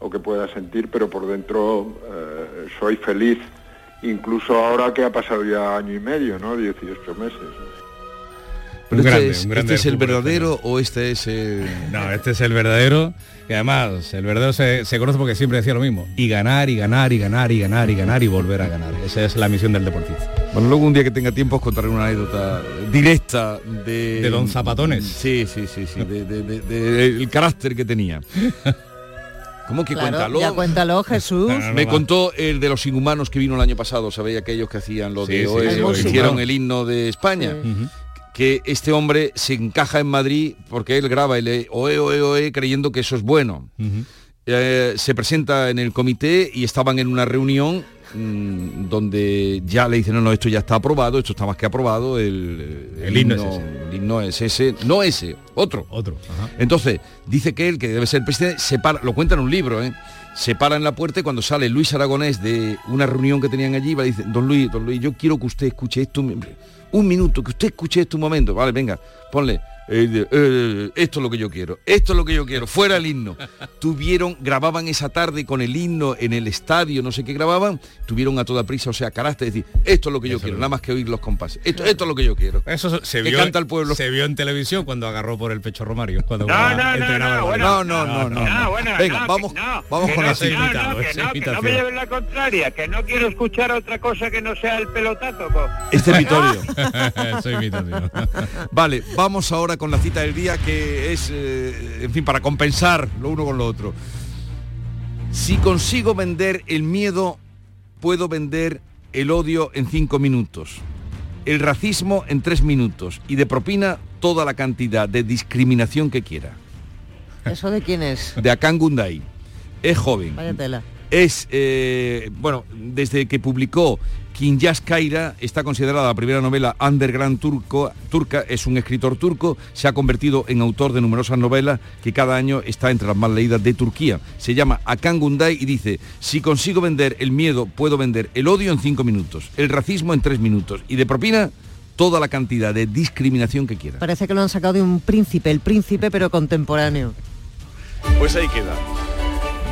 lo que pueda sentir, pero por dentro eh, soy feliz, incluso ahora que ha pasado ya año y medio, ¿no? 18 meses. Pero Un este grande, es, un grande ¿este es del el verdadero o este es el... No, este es el verdadero, que además el verdadero se, se conoce porque siempre decía lo mismo. Y ganar, y ganar, y ganar, y ganar, y ganar, y volver a ganar. Esa es la misión del deportista. Bueno, luego un día que tenga tiempo os contaré una anécdota directa de... De Don Zapatones. Sí, sí, sí, sí, de, de- de- de- el carácter que tenía. ¿Cómo que Claro, cuéntalo? ya cuéntalo, Jesús. Me contó el de los inhumanos que vino el año pasado, ¿sabéis? Aquellos que hacían lo Sí, de sí, sí, sí, hicieron el himno de España. Que este hombre se encaja en Madrid porque él graba el eh, OE, OE, OE creyendo que eso es bueno. Eh, se presenta en el comité y estaban en una reunión mm, donde ya le dicen, no, no, esto ya está aprobado, esto está más que aprobado, el, El himno es ese. el himno es ese, no ese, otro. Otro. Entonces, dice que él, que debe ser el presidente, se para, lo cuenta en un libro, ¿eh? se para en la puerta y cuando sale Luis Aragonés de una reunión que tenían allí, va y dice, don Luis, don Luis, yo quiero que usted escuche esto, un minuto, que usted escuche esto un momento, vale, venga, ponle. Eh, de- eh, esto es lo que yo quiero, esto es lo que yo quiero, fuera el himno. Tuvieron, grababan esa tarde con el himno en el estadio, no sé qué grababan, tuvieron a toda prisa, o sea, carácter, decir, esto es lo que yo quiero, nada más que oír los compases, esto, esto es lo que yo quiero. Eso se vio, canta el pueblo. se vio en televisión cuando agarró por el pecho Romario. Cuando No, no, no, entrenaba no, bueno, Madrid. no, no, no, no. bueno, Venga, no, vamos, que no, vamos que con no, la no, no, que no, que no me lleven la contraria, que no quiero escuchar otra cosa que no sea el pelotazo. po. Este es Vittorio. Soy imitación. Vale, vamos ahora con la cita del día que es, eh, en fin, para compensar lo uno con lo otro. Si consigo vender el miedo, puedo vender el odio en cinco minutos, el racismo en tres minutos y de propina toda la cantidad de discriminación que quiera. ¿Eso de quién es? De Akan Gundai. Es joven. Vaya tela. Es, eh, bueno, desde que publicó Kinyas Kaira, está considerada la primera novela underground turco, turca, es un escritor turco, se ha convertido en autor de numerosas novelas que cada año está entre las más leídas de Turquía. Se llama Akan Gunday y dice, si consigo vender el miedo, puedo vender el odio en cinco minutos, el racismo en tres minutos y de propina toda la cantidad de discriminación que quiera. Parece que lo han sacado de un príncipe, el príncipe pero contemporáneo. Pues ahí queda.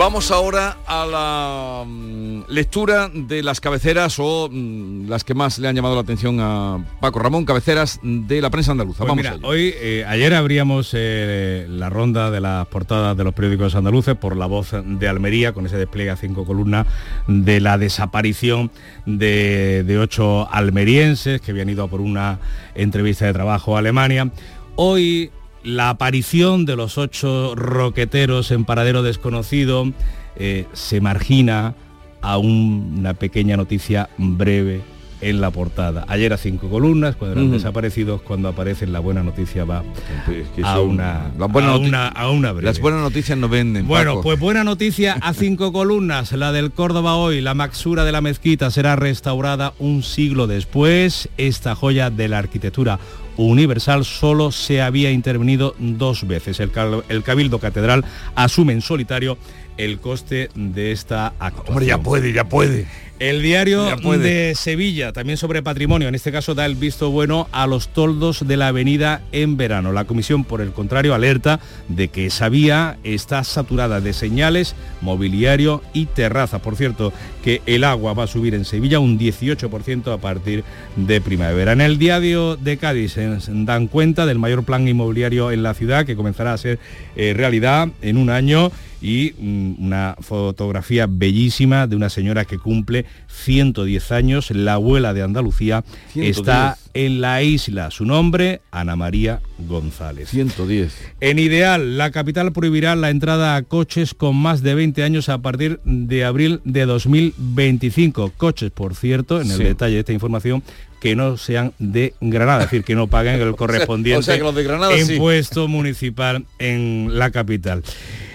Vamos ahora a la mm, lectura de las cabeceras o mm, las que más le han llamado la atención a Paco Ramón, cabeceras de la prensa andaluza. Pues Vamos mira, hoy, eh, ayer abríamos eh, la ronda de las portadas de los periódicos andaluces por la voz de Almería, con ese despliegue a cinco columnas de la desaparición de, de ocho almerienses que habían ido a por una entrevista de trabajo a Alemania. Hoy la aparición de los ocho roqueteros en paradero desconocido eh, se margina a un- una pequeña noticia breve en la portada. Ayer a cinco columnas, cuando eran desaparecidos, cuando aparecen la buena noticia va que a una, las buenas a noti- una, a una breve. Las buenas noticias no venden. Bueno, Paco. pues buena noticia a cinco columnas. La del Córdoba hoy, la maxura de la mezquita será restaurada un siglo después. Esta joya de la arquitectura universal solo se había intervenido dos veces. El, el Cabildo Catedral asume en solitario el coste de esta actuación. Hombre, ya puede, ya puede. El diario de Sevilla, también sobre patrimonio, en este caso da el visto bueno a los toldos de la avenida en verano. La comisión, por el contrario, alerta de que esa vía está saturada de señales, mobiliario y terraza. Por cierto, que el agua va a subir en Sevilla un 18% a partir de primavera. En el diario de Cádiz eh, dan cuenta del mayor plan inmobiliario en la ciudad que comenzará a ser eh, realidad en un año y mm, una fotografía bellísima de una señora que cumple 110 años, la abuela de Andalucía, 110. está en la isla. Su nombre, Ana María González. 110. En Ideal, la capital prohibirá la entrada a coches con más de 20 años a partir de abril de 2025. Coches, por cierto, en el Sí. detalle de esta información, que no sean de Granada, es decir, que no paguen el correspondiente o sea que los de Granada sí. impuesto municipal en la capital.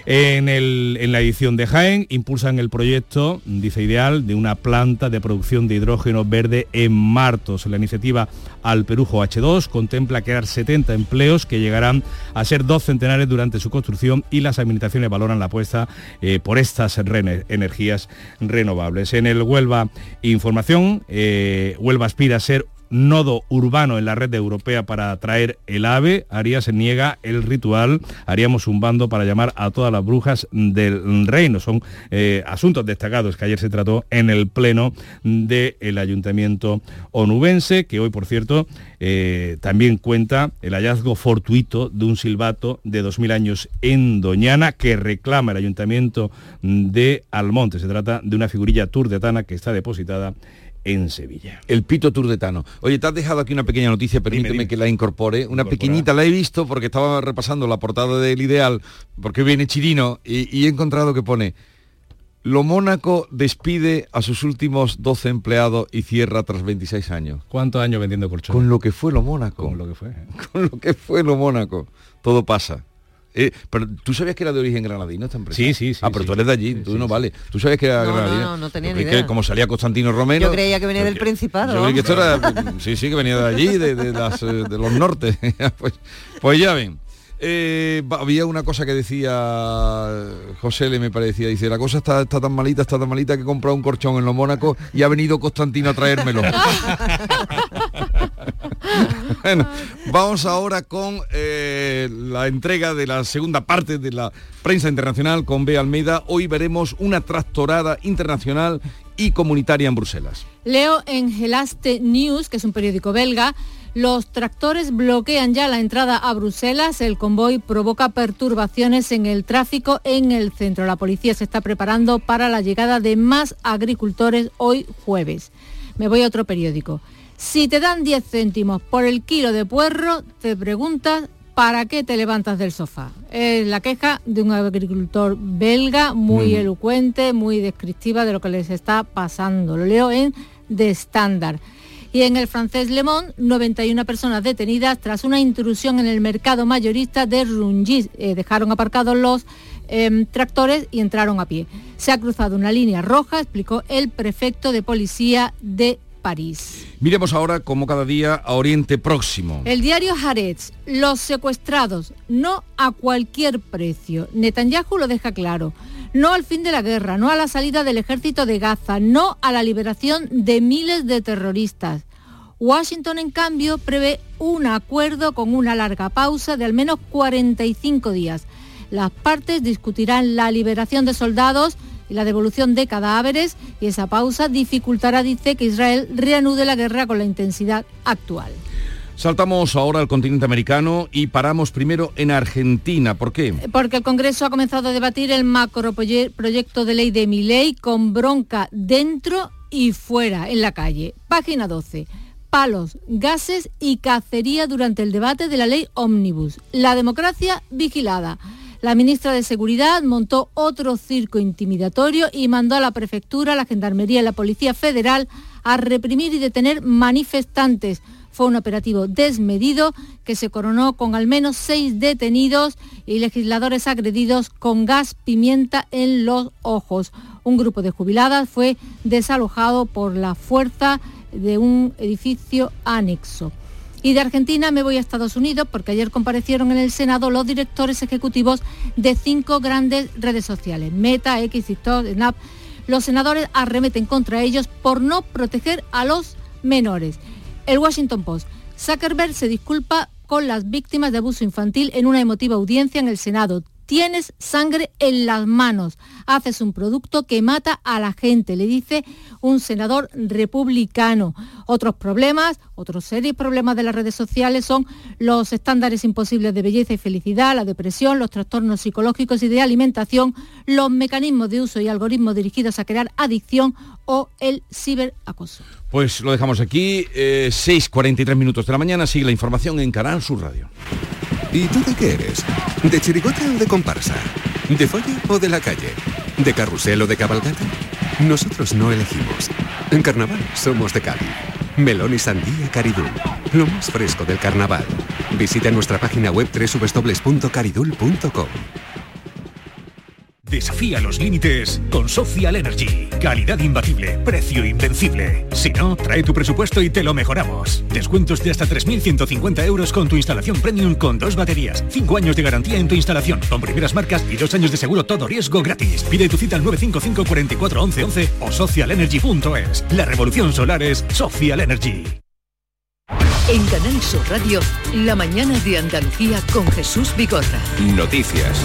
En, el- en la edición de Jaén impulsan el proyecto, dice Ideal, de una planta de producción de hidrógeno verde en Martos. La iniciativa Al Perujo H2 contempla crear 70 empleos que llegarán a ser dos centenares durante su construcción y las administraciones valoran la apuesta eh, por estas energías renovables. En el Huelva Información, eh, Huelva aspira a ser nodo urbano en la red europea para traer el ave, Arias se niega el ritual, haríamos un bando para llamar a todas las brujas del reino. Son eh, asuntos destacados que ayer se trató en el pleno del ayuntamiento onubense, que hoy, por cierto, eh, también cuenta el hallazgo fortuito de un silbato de 2.000 años en Doñana que reclama el ayuntamiento de Almonte. Se trata de una figurilla turdetana que está depositada en Sevilla. El pito turdetano. Oye, te has dejado aquí una pequeña noticia, permíteme que la incorpore. Una pequeñita, la he visto porque estaba repasando la portada del Ideal, porque viene Chirino, y, y he encontrado que pone... Lo Mónaco despide a sus últimos 12 empleados y cierra tras 26 años. ¿Cuántos años vendiendo colchones? Con lo que fue lo Mónaco. Con lo que fue. Con lo que fue lo Mónaco. Todo pasa. Eh, pero tú sabías que era de origen granadino esta empresa. Sí, sí, sí. Ah, pero sí. tú eres de allí, tú no vale. Tú sabes que era No, no, granadino. no, no tenía ni que como salía Constantino Romero. Yo creía que venía del Principado. Yo creí que esto era. Sí, sí, que venía de allí, de, de las, eh, de los nortes. pues, pues ya ven. Eh, había una cosa que decía José le me parecía, dice, la cosa está, está tan malita, está tan malita que he comprado un corchón en los Mónacos y ha venido Constantino a traérmelo. bueno, vamos ahora con eh, la entrega de la segunda parte de la prensa internacional con B. Almeida. Hoy veremos una tractorada internacional y comunitaria en Bruselas. Leo en Gelaste News, que es un periódico belga, los tractores bloquean ya la entrada a Bruselas. El convoy provoca perturbaciones en el tráfico en el centro. La policía se está preparando para la llegada de más agricultores hoy jueves. Me voy a otro periódico. Si te dan 10 céntimos por el kilo de puerro, te preguntas ¿para qué te levantas del sofá? Es la queja de un agricultor belga muy Mm. elocuente, muy descriptiva de lo que les está pasando. Lo leo en The Standard. Y en el francés Le Monde, 91 personas detenidas tras una intrusión en el mercado mayorista de Rungis. Eh, dejaron aparcados los em, tractores y entraron a pie. Se ha cruzado una línea roja, explicó el prefecto de policía de París. Miremos ahora, como cada día, a Oriente Próximo. El diario Haaretz, los secuestrados, no a cualquier precio. Netanyahu lo deja claro. No al fin de la guerra, no a la salida del ejército de Gaza, no a la liberación de miles de terroristas. Washington, en cambio, prevé un acuerdo con una larga pausa de al menos 45 días. Las partes discutirán la liberación de soldados y la devolución de cadáveres y esa pausa dificultará, dice, que Israel reanude la guerra con la intensidad actual. Saltamos ahora al continente americano y paramos primero en Argentina. ¿Por qué? Porque el Congreso ha comenzado a debatir el macroproyecto de ley de mi ley con bronca dentro y fuera, en la calle. Página 12. Palos, gases y cacería durante el debate de la ley Omnibus. La democracia vigilada. La ministra de Seguridad montó otro circo intimidatorio y mandó a la prefectura, la gendarmería y la Policía Federal a reprimir y detener manifestantes. Fue un operativo desmedido que se coronó con al menos seis detenidos y legisladores agredidos con gas pimienta en los ojos. Un grupo de jubiladas fue desalojado por la fuerza de un edificio anexo. Y de Argentina me voy a Estados Unidos porque ayer comparecieron en el Senado los directores ejecutivos de cinco grandes redes sociales, Meta, X, TikTok, Snap. Los senadores arremeten contra ellos por no proteger a los menores. El Washington Post. Zuckerberg se disculpa con las víctimas de abuso infantil en una emotiva audiencia en el Senado. Tienes sangre en las manos. Haces un producto que mata a la gente, le dice un senador republicano. Otros problemas, otros serios problemas de las redes sociales son los estándares imposibles de belleza y felicidad, la depresión, los trastornos psicológicos y de alimentación, los mecanismos de uso y algoritmos dirigidos a crear adicción o el ciberacoso. Pues lo dejamos aquí, eh, 6.43 minutos de la mañana, sigue la información en Canal Sur Radio. ¿Y tú de qué eres? ¿De chirigota o de comparsa? ¿De folla o de la calle? ¿De carrusel o de cabalgata? Nosotros no elegimos. En carnaval somos de Cádiz. Melón y sandía Caridul. Lo más fresco del carnaval. Visita nuestra página web www.caridul.com. Desafía los límites con Social Energy. Calidad imbatible, precio invencible. Si no, trae tu presupuesto y te lo mejoramos. Descuentos de hasta 3.150 euros con tu instalación premium con dos baterías. Cinco años de garantía en tu instalación con primeras marcas y dos años de seguro todo riesgo gratis. Pide tu cita al 955 44 11 11 o socialenergy.es. La revolución solar es Social Energy. En Canal Sur Radio, la mañana de Andalucía con Jesús Vigorra. Noticias.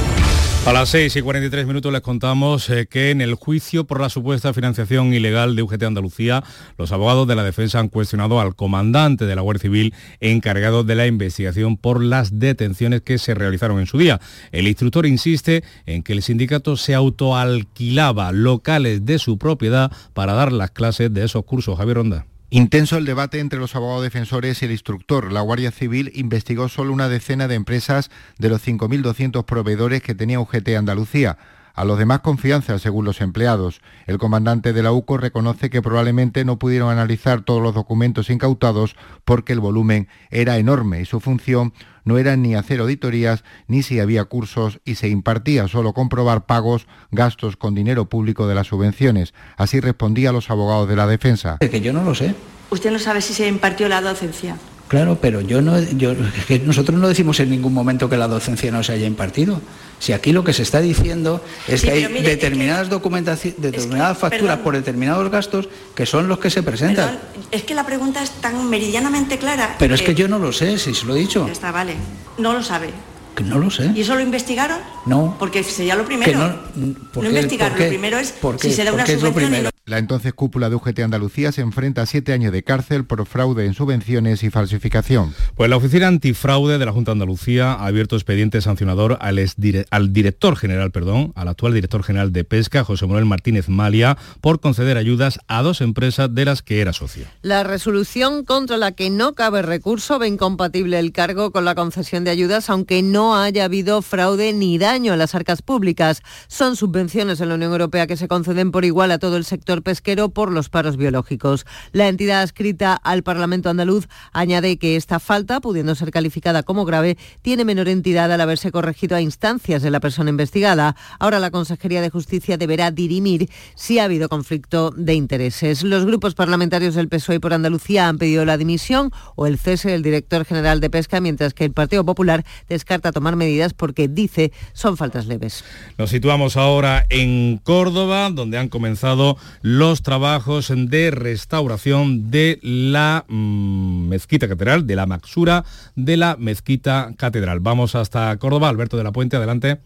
A las 6 y 43 minutos les contamos eh, que en el juicio por la supuesta financiación ilegal de UGT Andalucía, los abogados de la defensa han cuestionado al comandante de la Guardia Civil encargado de la investigación por las detenciones que se realizaron en su día. El instructor insiste en que el sindicato se autoalquilaba locales de su propiedad para dar las clases de esos cursos. Javier Ronda. Intenso el debate entre los abogados defensores y el instructor. La Guardia Civil investigó solo una decena de empresas de los 5.200 proveedores que tenía UGT Andalucía. A los demás confianza, según los empleados. El comandante de la UCO reconoce que probablemente no pudieron analizar todos los documentos incautados porque el volumen era enorme y su función no era ni hacer auditorías ni si había cursos y se impartía solo comprobar pagos, gastos con dinero público de las subvenciones. Así respondía a los abogados de la defensa. que yo no lo sé. Usted no sabe si se impartió la docencia. Claro, pero yo no, yo, nosotros no decimos en ningún momento que la docencia no se haya impartido. Si aquí lo que se está diciendo es que hay determinadas documentaciones, determinadas facturas por determinados gastos que son los que se presentan. es que la pregunta es tan meridianamente clara. Pero es que yo no lo sé, si se lo he dicho. está, vale. No lo sabe. Que no lo sé. ¿Y eso lo investigaron? No. Porque sería lo primero. no, no investigaron. Lo primero es si se da una subvención. La entonces cúpula de UGT Andalucía se enfrenta a siete años de cárcel por fraude en subvenciones y falsificación. Pues la Oficina Antifraude de la Junta de Andalucía ha abierto expediente sancionador al, al director general, perdón, al actual director general de Pesca, José Manuel Martínez Malia, por conceder ayudas a dos empresas de las que era socio. La resolución contra la que no cabe recurso ve incompatible el cargo con la concesión de ayudas, aunque no haya habido fraude ni daño a las arcas públicas. Son subvenciones en la Unión Europea que se conceden por igual a todo el sector pesquero por los paros biológicos. La entidad adscrita al Parlamento andaluz añade que esta falta, pudiendo ser calificada como grave, tiene menor entidad al haberse corregido a instancias de la persona investigada. Ahora la Consejería de Justicia deberá dirimir si ha habido conflicto de intereses. Los grupos parlamentarios del PSOE por Andalucía han pedido la dimisión o el cese del director general de Pesca, mientras que el Partido Popular descarta tomar medidas porque dice son faltas leves. Nos situamos ahora en Córdoba, donde han comenzado los trabajos de restauración de la mm, mezquita catedral, de la maxura de la mezquita catedral. Vamos hasta Córdoba, Alberto de la Puente, adelante.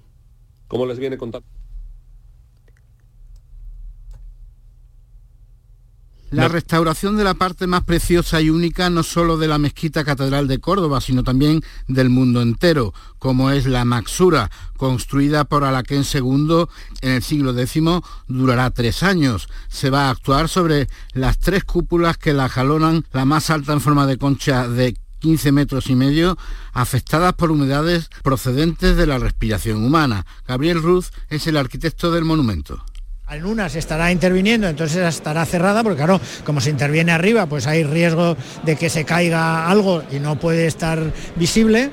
¿Cómo les viene contando? La restauración de la parte más preciosa y única no solo de la mezquita catedral de Córdoba, sino también del mundo entero, como es la Maxura, construida por Alaquén II en el siglo X, durará tres años. Se va a actuar sobre las tres cúpulas que la jalonan, la más alta en forma de concha de 15 metros y medio, afectadas por humedades procedentes de la respiración humana. Gabriel Ruz es el arquitecto del monumento. En una se estará interviniendo, entonces estará cerrada, porque claro, como se interviene arriba, pues hay riesgo de que se caiga algo y no puede estar visible,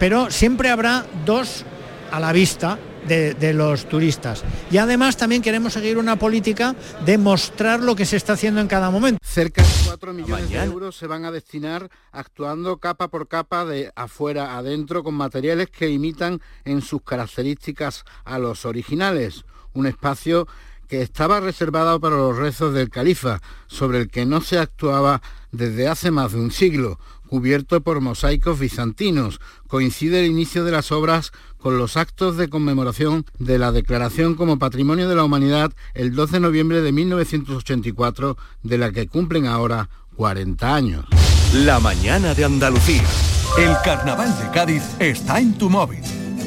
pero siempre habrá dos a la vista de, los turistas. Y además también queremos seguir una política de mostrar lo que se está haciendo en cada momento. Cerca de 4 millones de euros se van a destinar actuando capa por capa de afuera a adentro con materiales que imitan en sus características a los originales un espacio que estaba reservado para los rezos del califa, sobre el que no se actuaba desde hace más de un siglo, cubierto por mosaicos bizantinos. Coincide el inicio de las obras con los actos de conmemoración de la declaración como Patrimonio de la Humanidad el 12 de noviembre de 1984, de la que cumplen ahora 40 años. La mañana de Andalucía. El carnaval de Cádiz está en tu móvil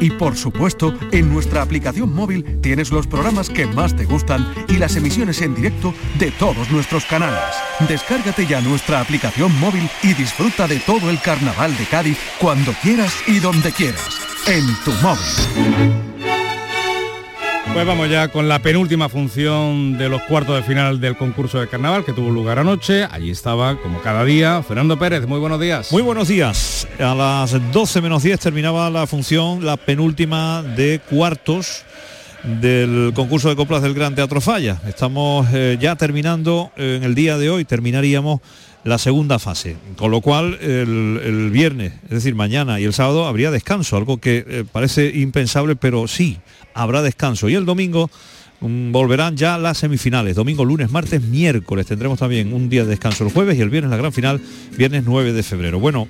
Y por supuesto, en nuestra aplicación móvil tienes los programas que más te gustan y las emisiones en directo de todos nuestros canales. Descárgate ya nuestra aplicación móvil y disfruta de todo el carnaval de Cádiz cuando quieras y donde quieras. En tu móvil. Pues vamos ya con la penúltima función de los cuartos de final del concurso de carnaval que tuvo lugar anoche. Allí estaba, como cada día, Fernando Pérez. Muy buenos días. Muy buenos días. A las 12 menos 10 terminaba la función, la penúltima de cuartos del concurso de coplas del Gran Teatro Falla. Estamos eh, ya terminando en el día de hoy, terminaríamos la segunda fase, con lo cual el, viernes, es decir, mañana y el sábado habría descanso, algo que eh, parece impensable, pero sí, habrá descanso. Y el domingo mm, volverán ya las semifinales, domingo, lunes, martes, miércoles, tendremos también un día de descanso el jueves y el viernes la gran final, viernes 9 de febrero. Bueno,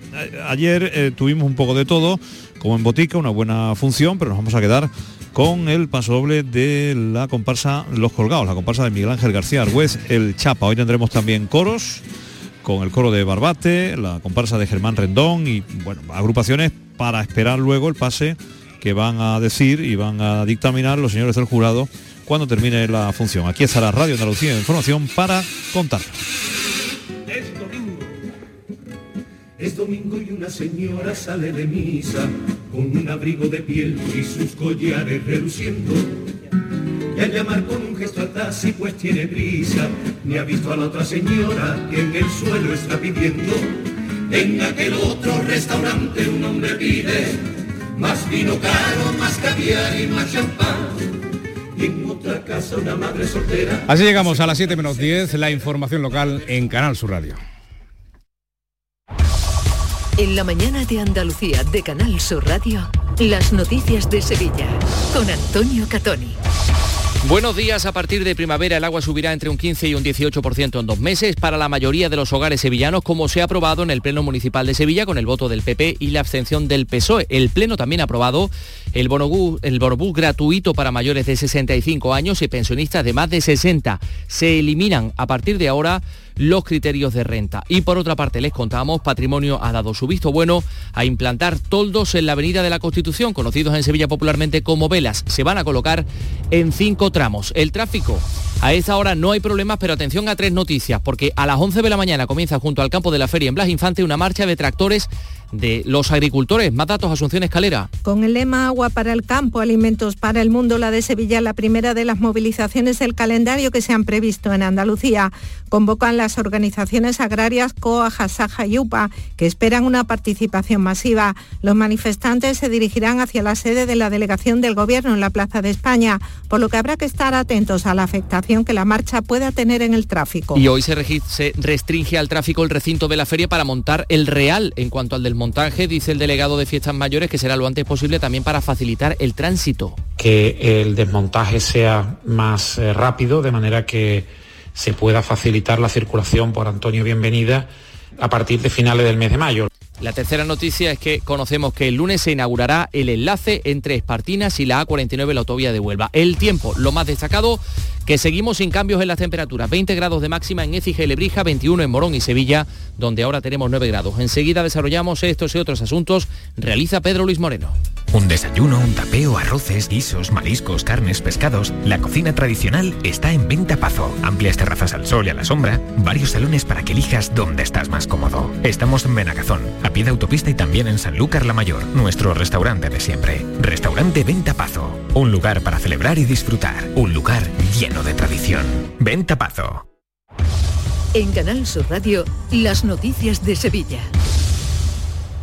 ayer tuvimos un poco de todo, como en Botica, una buena función, pero nos vamos a quedar con el paso doble de la comparsa Los Colgados, la comparsa de Miguel Ángel García Argüez, el Chapa. Hoy tendremos también coros con el coro de Barbate, la comparsa de Germán Rendón y bueno, agrupaciones para esperar luego el pase que van a decir y van a dictaminar los señores del jurado cuando termine la función. Aquí está la Radio Andalucía de Información para contar. Es domingo y una señora sale de misa con un abrigo de piel y sus collares reluciendo. Y al llamar con un gesto taxi pues tiene prisa, ni ha visto a la otra señora que en el suelo está pidiendo. En aquel otro restaurante un hombre pide más vino caro, más caviar y más champán. En otra casa una madre soltera. Así llegamos a las 7 menos 10, la información local en Canal Sur Radio. En la mañana de Andalucía de Canal Sur Radio, las noticias de Sevilla con Antonio Catoni. Buenos días. A partir de primavera el agua subirá entre un 15 y un 18% en dos meses para la mayoría de los hogares sevillanos, como se ha aprobado en el Pleno Municipal de Sevilla con el voto del PP y la abstención del PSOE. El Pleno también ha aprobado el bonobús, el gratuito para mayores de 65 años y pensionistas de más de 60. Se eliminan a partir de ahora los criterios de renta. Y por otra parte, les contamos, Patrimonio ha dado su visto bueno a implantar toldos en la Avenida de la Constitución, conocidos en Sevilla popularmente como velas. Se van a colocar en cinco tramos. El tráfico, a esta hora no hay problemas, pero atención a tres noticias, porque a las 11 de la mañana comienza junto al campo de la feria en Blas Infante una marcha de tractores de los agricultores. Más datos, Asunción Escalera. Con el lema Agua para el campo, alimentos para el mundo, la de Sevilla, la primera de las movilizaciones del calendario que se han previsto en Andalucía. Convocan las organizaciones agrarias COA, Jasaja y UPA, que esperan una participación masiva. Los manifestantes se dirigirán hacia la sede de la delegación del Gobierno en la Plaza de España, por lo que habrá que estar atentos a la afectación que la marcha pueda tener en el tráfico. Y hoy se, se restringe al tráfico el recinto de la feria para montar el real en cuanto al del montaje, dice el delegado de Fiestas Mayores, que será lo antes posible también para facilitar el tránsito. Que el desmontaje sea más eh, rápido, de manera que se pueda facilitar la circulación por Antonio Bienvenida a partir de finales del mes de mayo. La tercera noticia es que conocemos que el lunes se inaugurará el enlace entre Espartinas y la A49, la autovía de Huelva. El tiempo, lo más destacado, que seguimos sin cambios en las temperaturas. 20 grados de máxima en Écija y Lebrija, 21 en Morón y Sevilla, donde ahora tenemos 9 grados. Enseguida desarrollamos estos y otros asuntos. Realiza Pedro Luis Moreno. Un desayuno, un tapeo, arroces, guisos, mariscos, carnes, pescados. La cocina tradicional está en Venta Pazo. Amplias terrazas al sol y a la sombra. Varios salones para que elijas dónde estás más cómodo. Estamos en Benagazón, a pie de autopista y también en Sanlúcar la Mayor, nuestro restaurante de siempre. Restaurante Venta Pazo. Un lugar para celebrar y disfrutar. Un lugar lleno de tradición. Venta Pazo. En Canal Sur Radio, las noticias de Sevilla.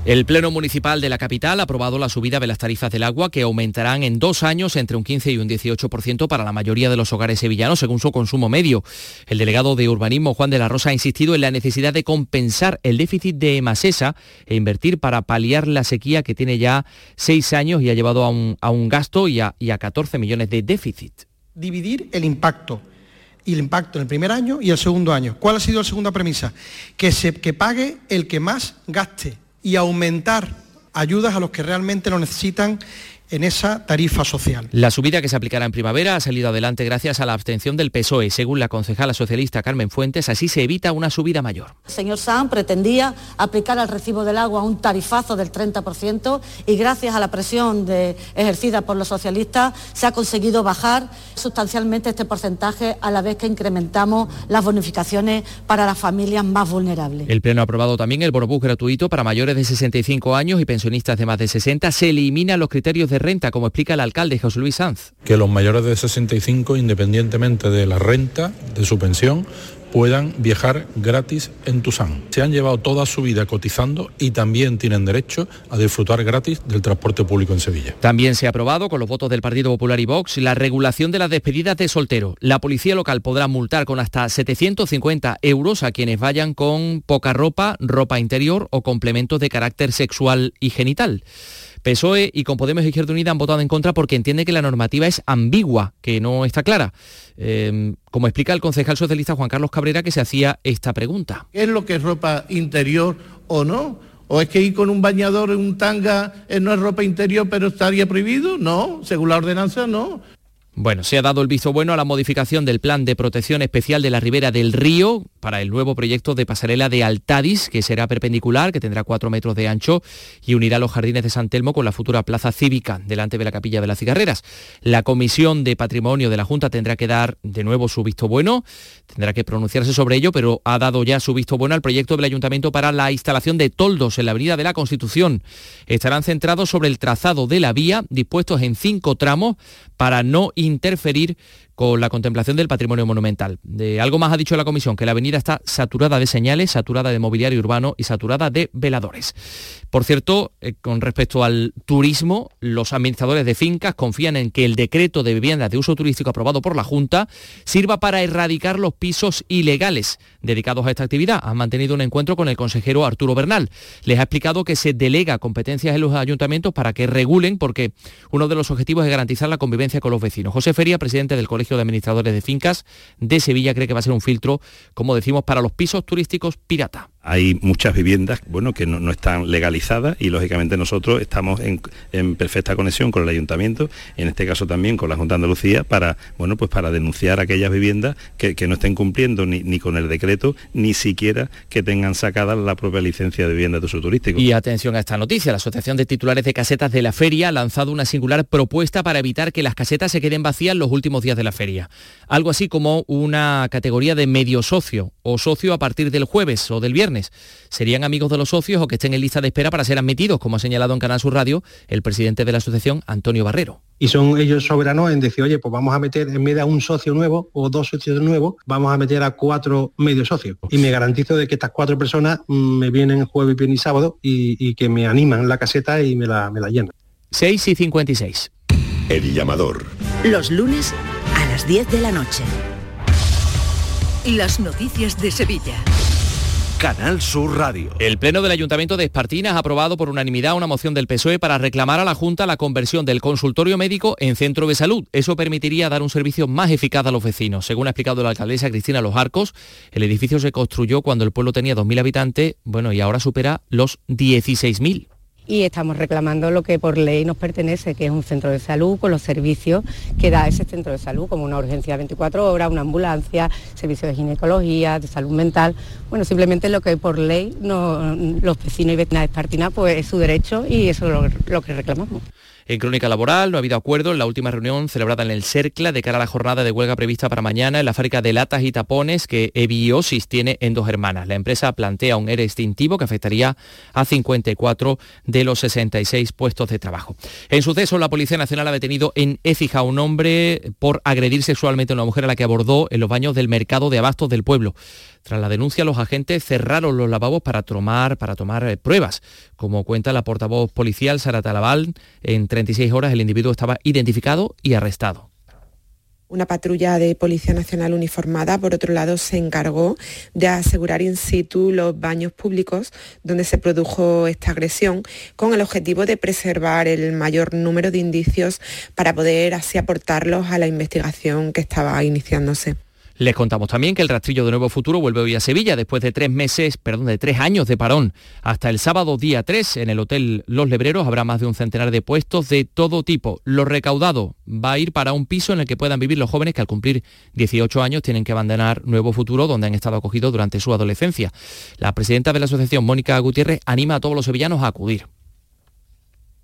El Pleno Municipal de la capital ha aprobado la subida de las tarifas del agua que aumentarán en dos años entre un 15 y un 18% para la mayoría de los hogares sevillanos según su consumo medio. El delegado de urbanismo Juan de la Rosa ha insistido en la necesidad de compensar el déficit de Masesa e invertir para paliar la sequía que tiene ya seis años y ha llevado a un, gasto y a, y a 14 millones de déficit. Dividir el impacto y el impacto en el primer año y el segundo año. ¿Cuál ha sido la segunda premisa? Que, se, que pague el que más gaste y aumentar ayudas a los que realmente lo necesitan en esa tarifa social. La subida que se aplicará en primavera ha salido adelante gracias a la abstención del PSOE. Según la concejala socialista Carmen Fuentes, así se evita una subida mayor. El señor Sam pretendía aplicar al recibo del agua un tarifazo del 30% y gracias a la presión ejercida por los socialistas se ha conseguido bajar sustancialmente este porcentaje a la vez que incrementamos las bonificaciones para las familias más vulnerables. El Pleno ha aprobado también el bonobús gratuito para mayores de 65 años y pensionistas de más de 60. Se eliminan los criterios de renta, como explica el alcalde José Luis Sanz. Que los mayores de 65, independientemente de la renta, de su pensión, puedan viajar gratis en Tusán. Se han llevado toda su vida cotizando y también tienen derecho a disfrutar gratis del transporte público en Sevilla. También se ha aprobado con los votos del Partido Popular y Vox la regulación de las despedidas de soltero. La policía local podrá multar con hasta 750 euros a quienes vayan con poca ropa, ropa interior o complementos de carácter sexual y genital. PSOE y con Podemos e Izquierda Unida han votado en contra porque entiende que la normativa es ambigua, que no está clara. Em, como explica el concejal socialista Juan Carlos Cabrera, que se hacía esta pregunta. ¿Es lo que es ropa interior o no? ¿O es que ir con un bañador, un tanga, eh, no es ropa interior, pero estaría prohibido? No, según la ordenanza no. Bueno, se ha dado el visto bueno a la modificación del Plan de Protección Especial de la Ribera del Río para el nuevo proyecto de pasarela de Altadis, que será perpendicular, que tendrá cuatro metros de ancho y unirá los jardines de San Telmo con la futura plaza cívica delante de la Capilla de las Cigarreras. La Comisión de Patrimonio de la Junta tendrá que dar de nuevo su visto bueno, tendrá que pronunciarse sobre ello, pero ha dado ya su visto bueno al proyecto del Ayuntamiento para la instalación de toldos en la Avenida de la Constitución. Estarán centrados sobre el trazado de la vía, dispuestos en cinco tramos para no interferir con la contemplación del patrimonio monumental. De algo más ha dicho la comisión, que la avenida está saturada de señales, saturada de mobiliario urbano y saturada de veladores. Por cierto, eh, con respecto al turismo, los administradores de fincas confían en que el decreto de viviendas de uso turístico aprobado por la Junta sirva para erradicar los pisos ilegales dedicados a esta actividad. Han mantenido un encuentro con el consejero Arturo Bernal. Les ha explicado que se delega competencias en los ayuntamientos para que regulen, porque uno de los objetivos es garantizar la convivencia con los vecinos. José Feria, presidente del Colegio de Administradores de Fincas de Sevilla cree que va a ser un filtro, como decimos, para los pisos turísticos pirata. Hay muchas viviendas bueno, que no, están legalizadas y lógicamente nosotros estamos en, perfecta conexión con el ayuntamiento, en este caso también con la Junta de Andalucía, para, bueno, pues para denunciar aquellas viviendas que, no estén cumpliendo ni, con el decreto, ni siquiera que tengan sacada la propia licencia de vivienda de uso turístico. Y atención a esta noticia, la Asociación de Titulares de Casetas de la Feria ha lanzado una singular propuesta para evitar que las casetas se queden vacías los últimos días de la feria. Algo así como una categoría de medio socio o socio a partir del jueves o del viernes Serían amigos de los socios o que estén en lista de espera para ser admitidos, como ha señalado en Canal Sur Radio el presidente de la asociación, Antonio Barrero. Y son ellos soberanos en decir, oye, pues vamos a meter en vez de un socio nuevo o dos socios nuevos, vamos a meter a cuatro medios socios. Y me garantizo de que estas cuatro personas mm, me vienen jueves, viernes y sábado y, que me animan la caseta y me la, me la llenan. 6 y 56. El llamador. Los lunes a las 10 de la noche. Las noticias de Sevilla. Canal Sur Radio. El Pleno del Ayuntamiento de Espartinas ha aprobado por unanimidad una moción del PSOE para reclamar a la Junta la conversión del consultorio médico en centro de salud. Eso permitiría dar un servicio más eficaz a los vecinos. Según ha explicado la alcaldesa Cristina Los Arcos, el edificio se construyó cuando el pueblo tenía 2.000 habitantes, bueno, y ahora supera los 16.000 y estamos reclamando lo que por ley nos pertenece, que es un centro de salud con los servicios que da ese centro de salud, como una urgencia 24 horas, una ambulancia, servicios de ginecología, de salud mental. Bueno, simplemente lo que por ley los vecinos y vecinas de Espartina pues es su derecho y eso es lo que reclamamos. En crónica laboral no ha habido acuerdo en la última reunión celebrada en el CERCLA de cara a la jornada de huelga prevista para mañana en la fábrica de latas y tapones que Ebiosis tiene en Dos Hermanas. La empresa plantea un ERE extintivo que afectaría a 54 de los 66 puestos de trabajo. En suceso, la Policía Nacional ha detenido en Écija a un hombre por agredir sexualmente a una mujer a la que abordó en los baños del mercado de abastos del pueblo. Tras la denuncia, los agentes cerraron los lavabos para tomar, para tomar eh, pruebas. Como cuenta la portavoz policial Sara Talabal, en 36 horas el individuo estaba identificado y arrestado. Una patrulla de Policía Nacional uniformada, por otro lado, se encargó de asegurar in situ los baños públicos donde se produjo esta agresión, con el objetivo de preservar el mayor número de indicios para poder así aportarlos a la investigación que estaba iniciándose. Les contamos también que el rastrillo de Nuevo Futuro vuelve hoy a Sevilla después de tres meses, perdón, de tres años de parón. Hasta el sábado día 3 en el Hotel Los Lebreros habrá más de un centenar de puestos de todo tipo. Lo recaudado va a ir para un piso en el que puedan vivir los jóvenes que al cumplir 18 años tienen que abandonar Nuevo Futuro, donde han estado acogidos durante su adolescencia. La presidenta de la asociación, Mónica Gutiérrez, anima a todos los sevillanos a acudir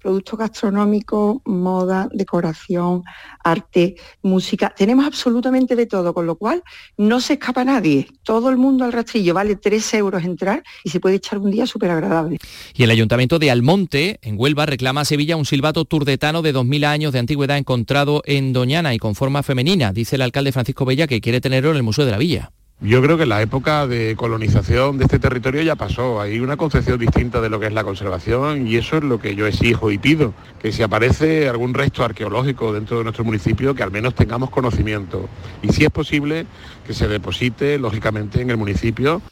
productos gastronómicos, moda, decoración, arte, música. Tenemos absolutamente de todo, con lo cual no se escapa nadie. Todo el mundo al rastrillo vale 3 euros entrar y se puede echar un día súper agradable. Y el Ayuntamiento de Almonte, en Huelva, reclama a Sevilla un silbato turdetano de 2.000 años de antigüedad encontrado en Doñana y con forma femenina. Dice el alcalde Francisco Bella que quiere tenerlo en el Museo de la Villa. Yo creo que la época de colonización de este territorio ya pasó. Hay una concepción distinta de lo que es la conservación y eso es lo que yo exijo y pido, que si aparece algún resto arqueológico dentro de nuestro municipio, que al menos tengamos conocimiento. Y si es posible, que se deposite, lógicamente, en el municipio.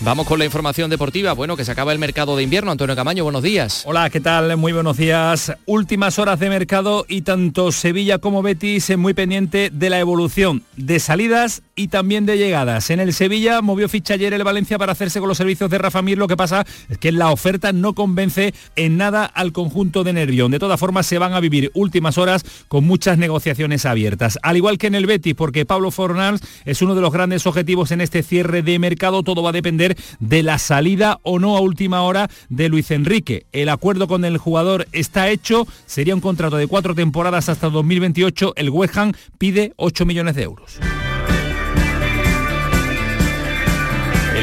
Vamos con la información deportiva. Bueno, que se acaba el mercado de invierno. Antonio Camaño, buenos días. Hola, ¿qué tal? Muy buenos días. Últimas horas de mercado y tanto Sevilla como Betis muy pendiente de la evolución de salidas y también de llegadas. En el Sevilla movió ficha ayer el Valencia para hacerse con los servicios de Rafa Mir. Lo que pasa es que la oferta no convence en nada al conjunto de Nervión. De todas formas, se van a vivir últimas horas con muchas negociaciones abiertas. Al igual que en el Betis, porque Pablo Fornals es uno de los grandes objetivos en este cierre de mercado. Todo va a depender de la salida o no a última hora de Luis Enrique. El acuerdo con el jugador está hecho, sería un contrato de cuatro temporadas hasta 2028. El West Ham pide 8 millones de euros.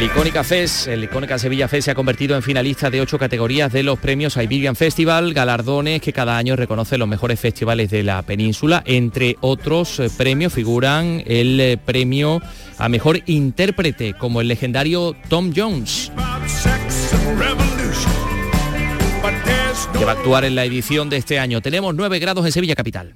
Icónica FES, el icónica Sevilla FES se ha convertido en finalista de ocho categorías de los premios Iberian Festival, galardones que cada año reconoce los mejores festivales de la península. Entre otros eh, premios figuran el eh, premio a mejor intérprete, como el legendario Tom Jones que va a actuar en la edición de este año. Tenemos 9 grados en Sevilla Capital.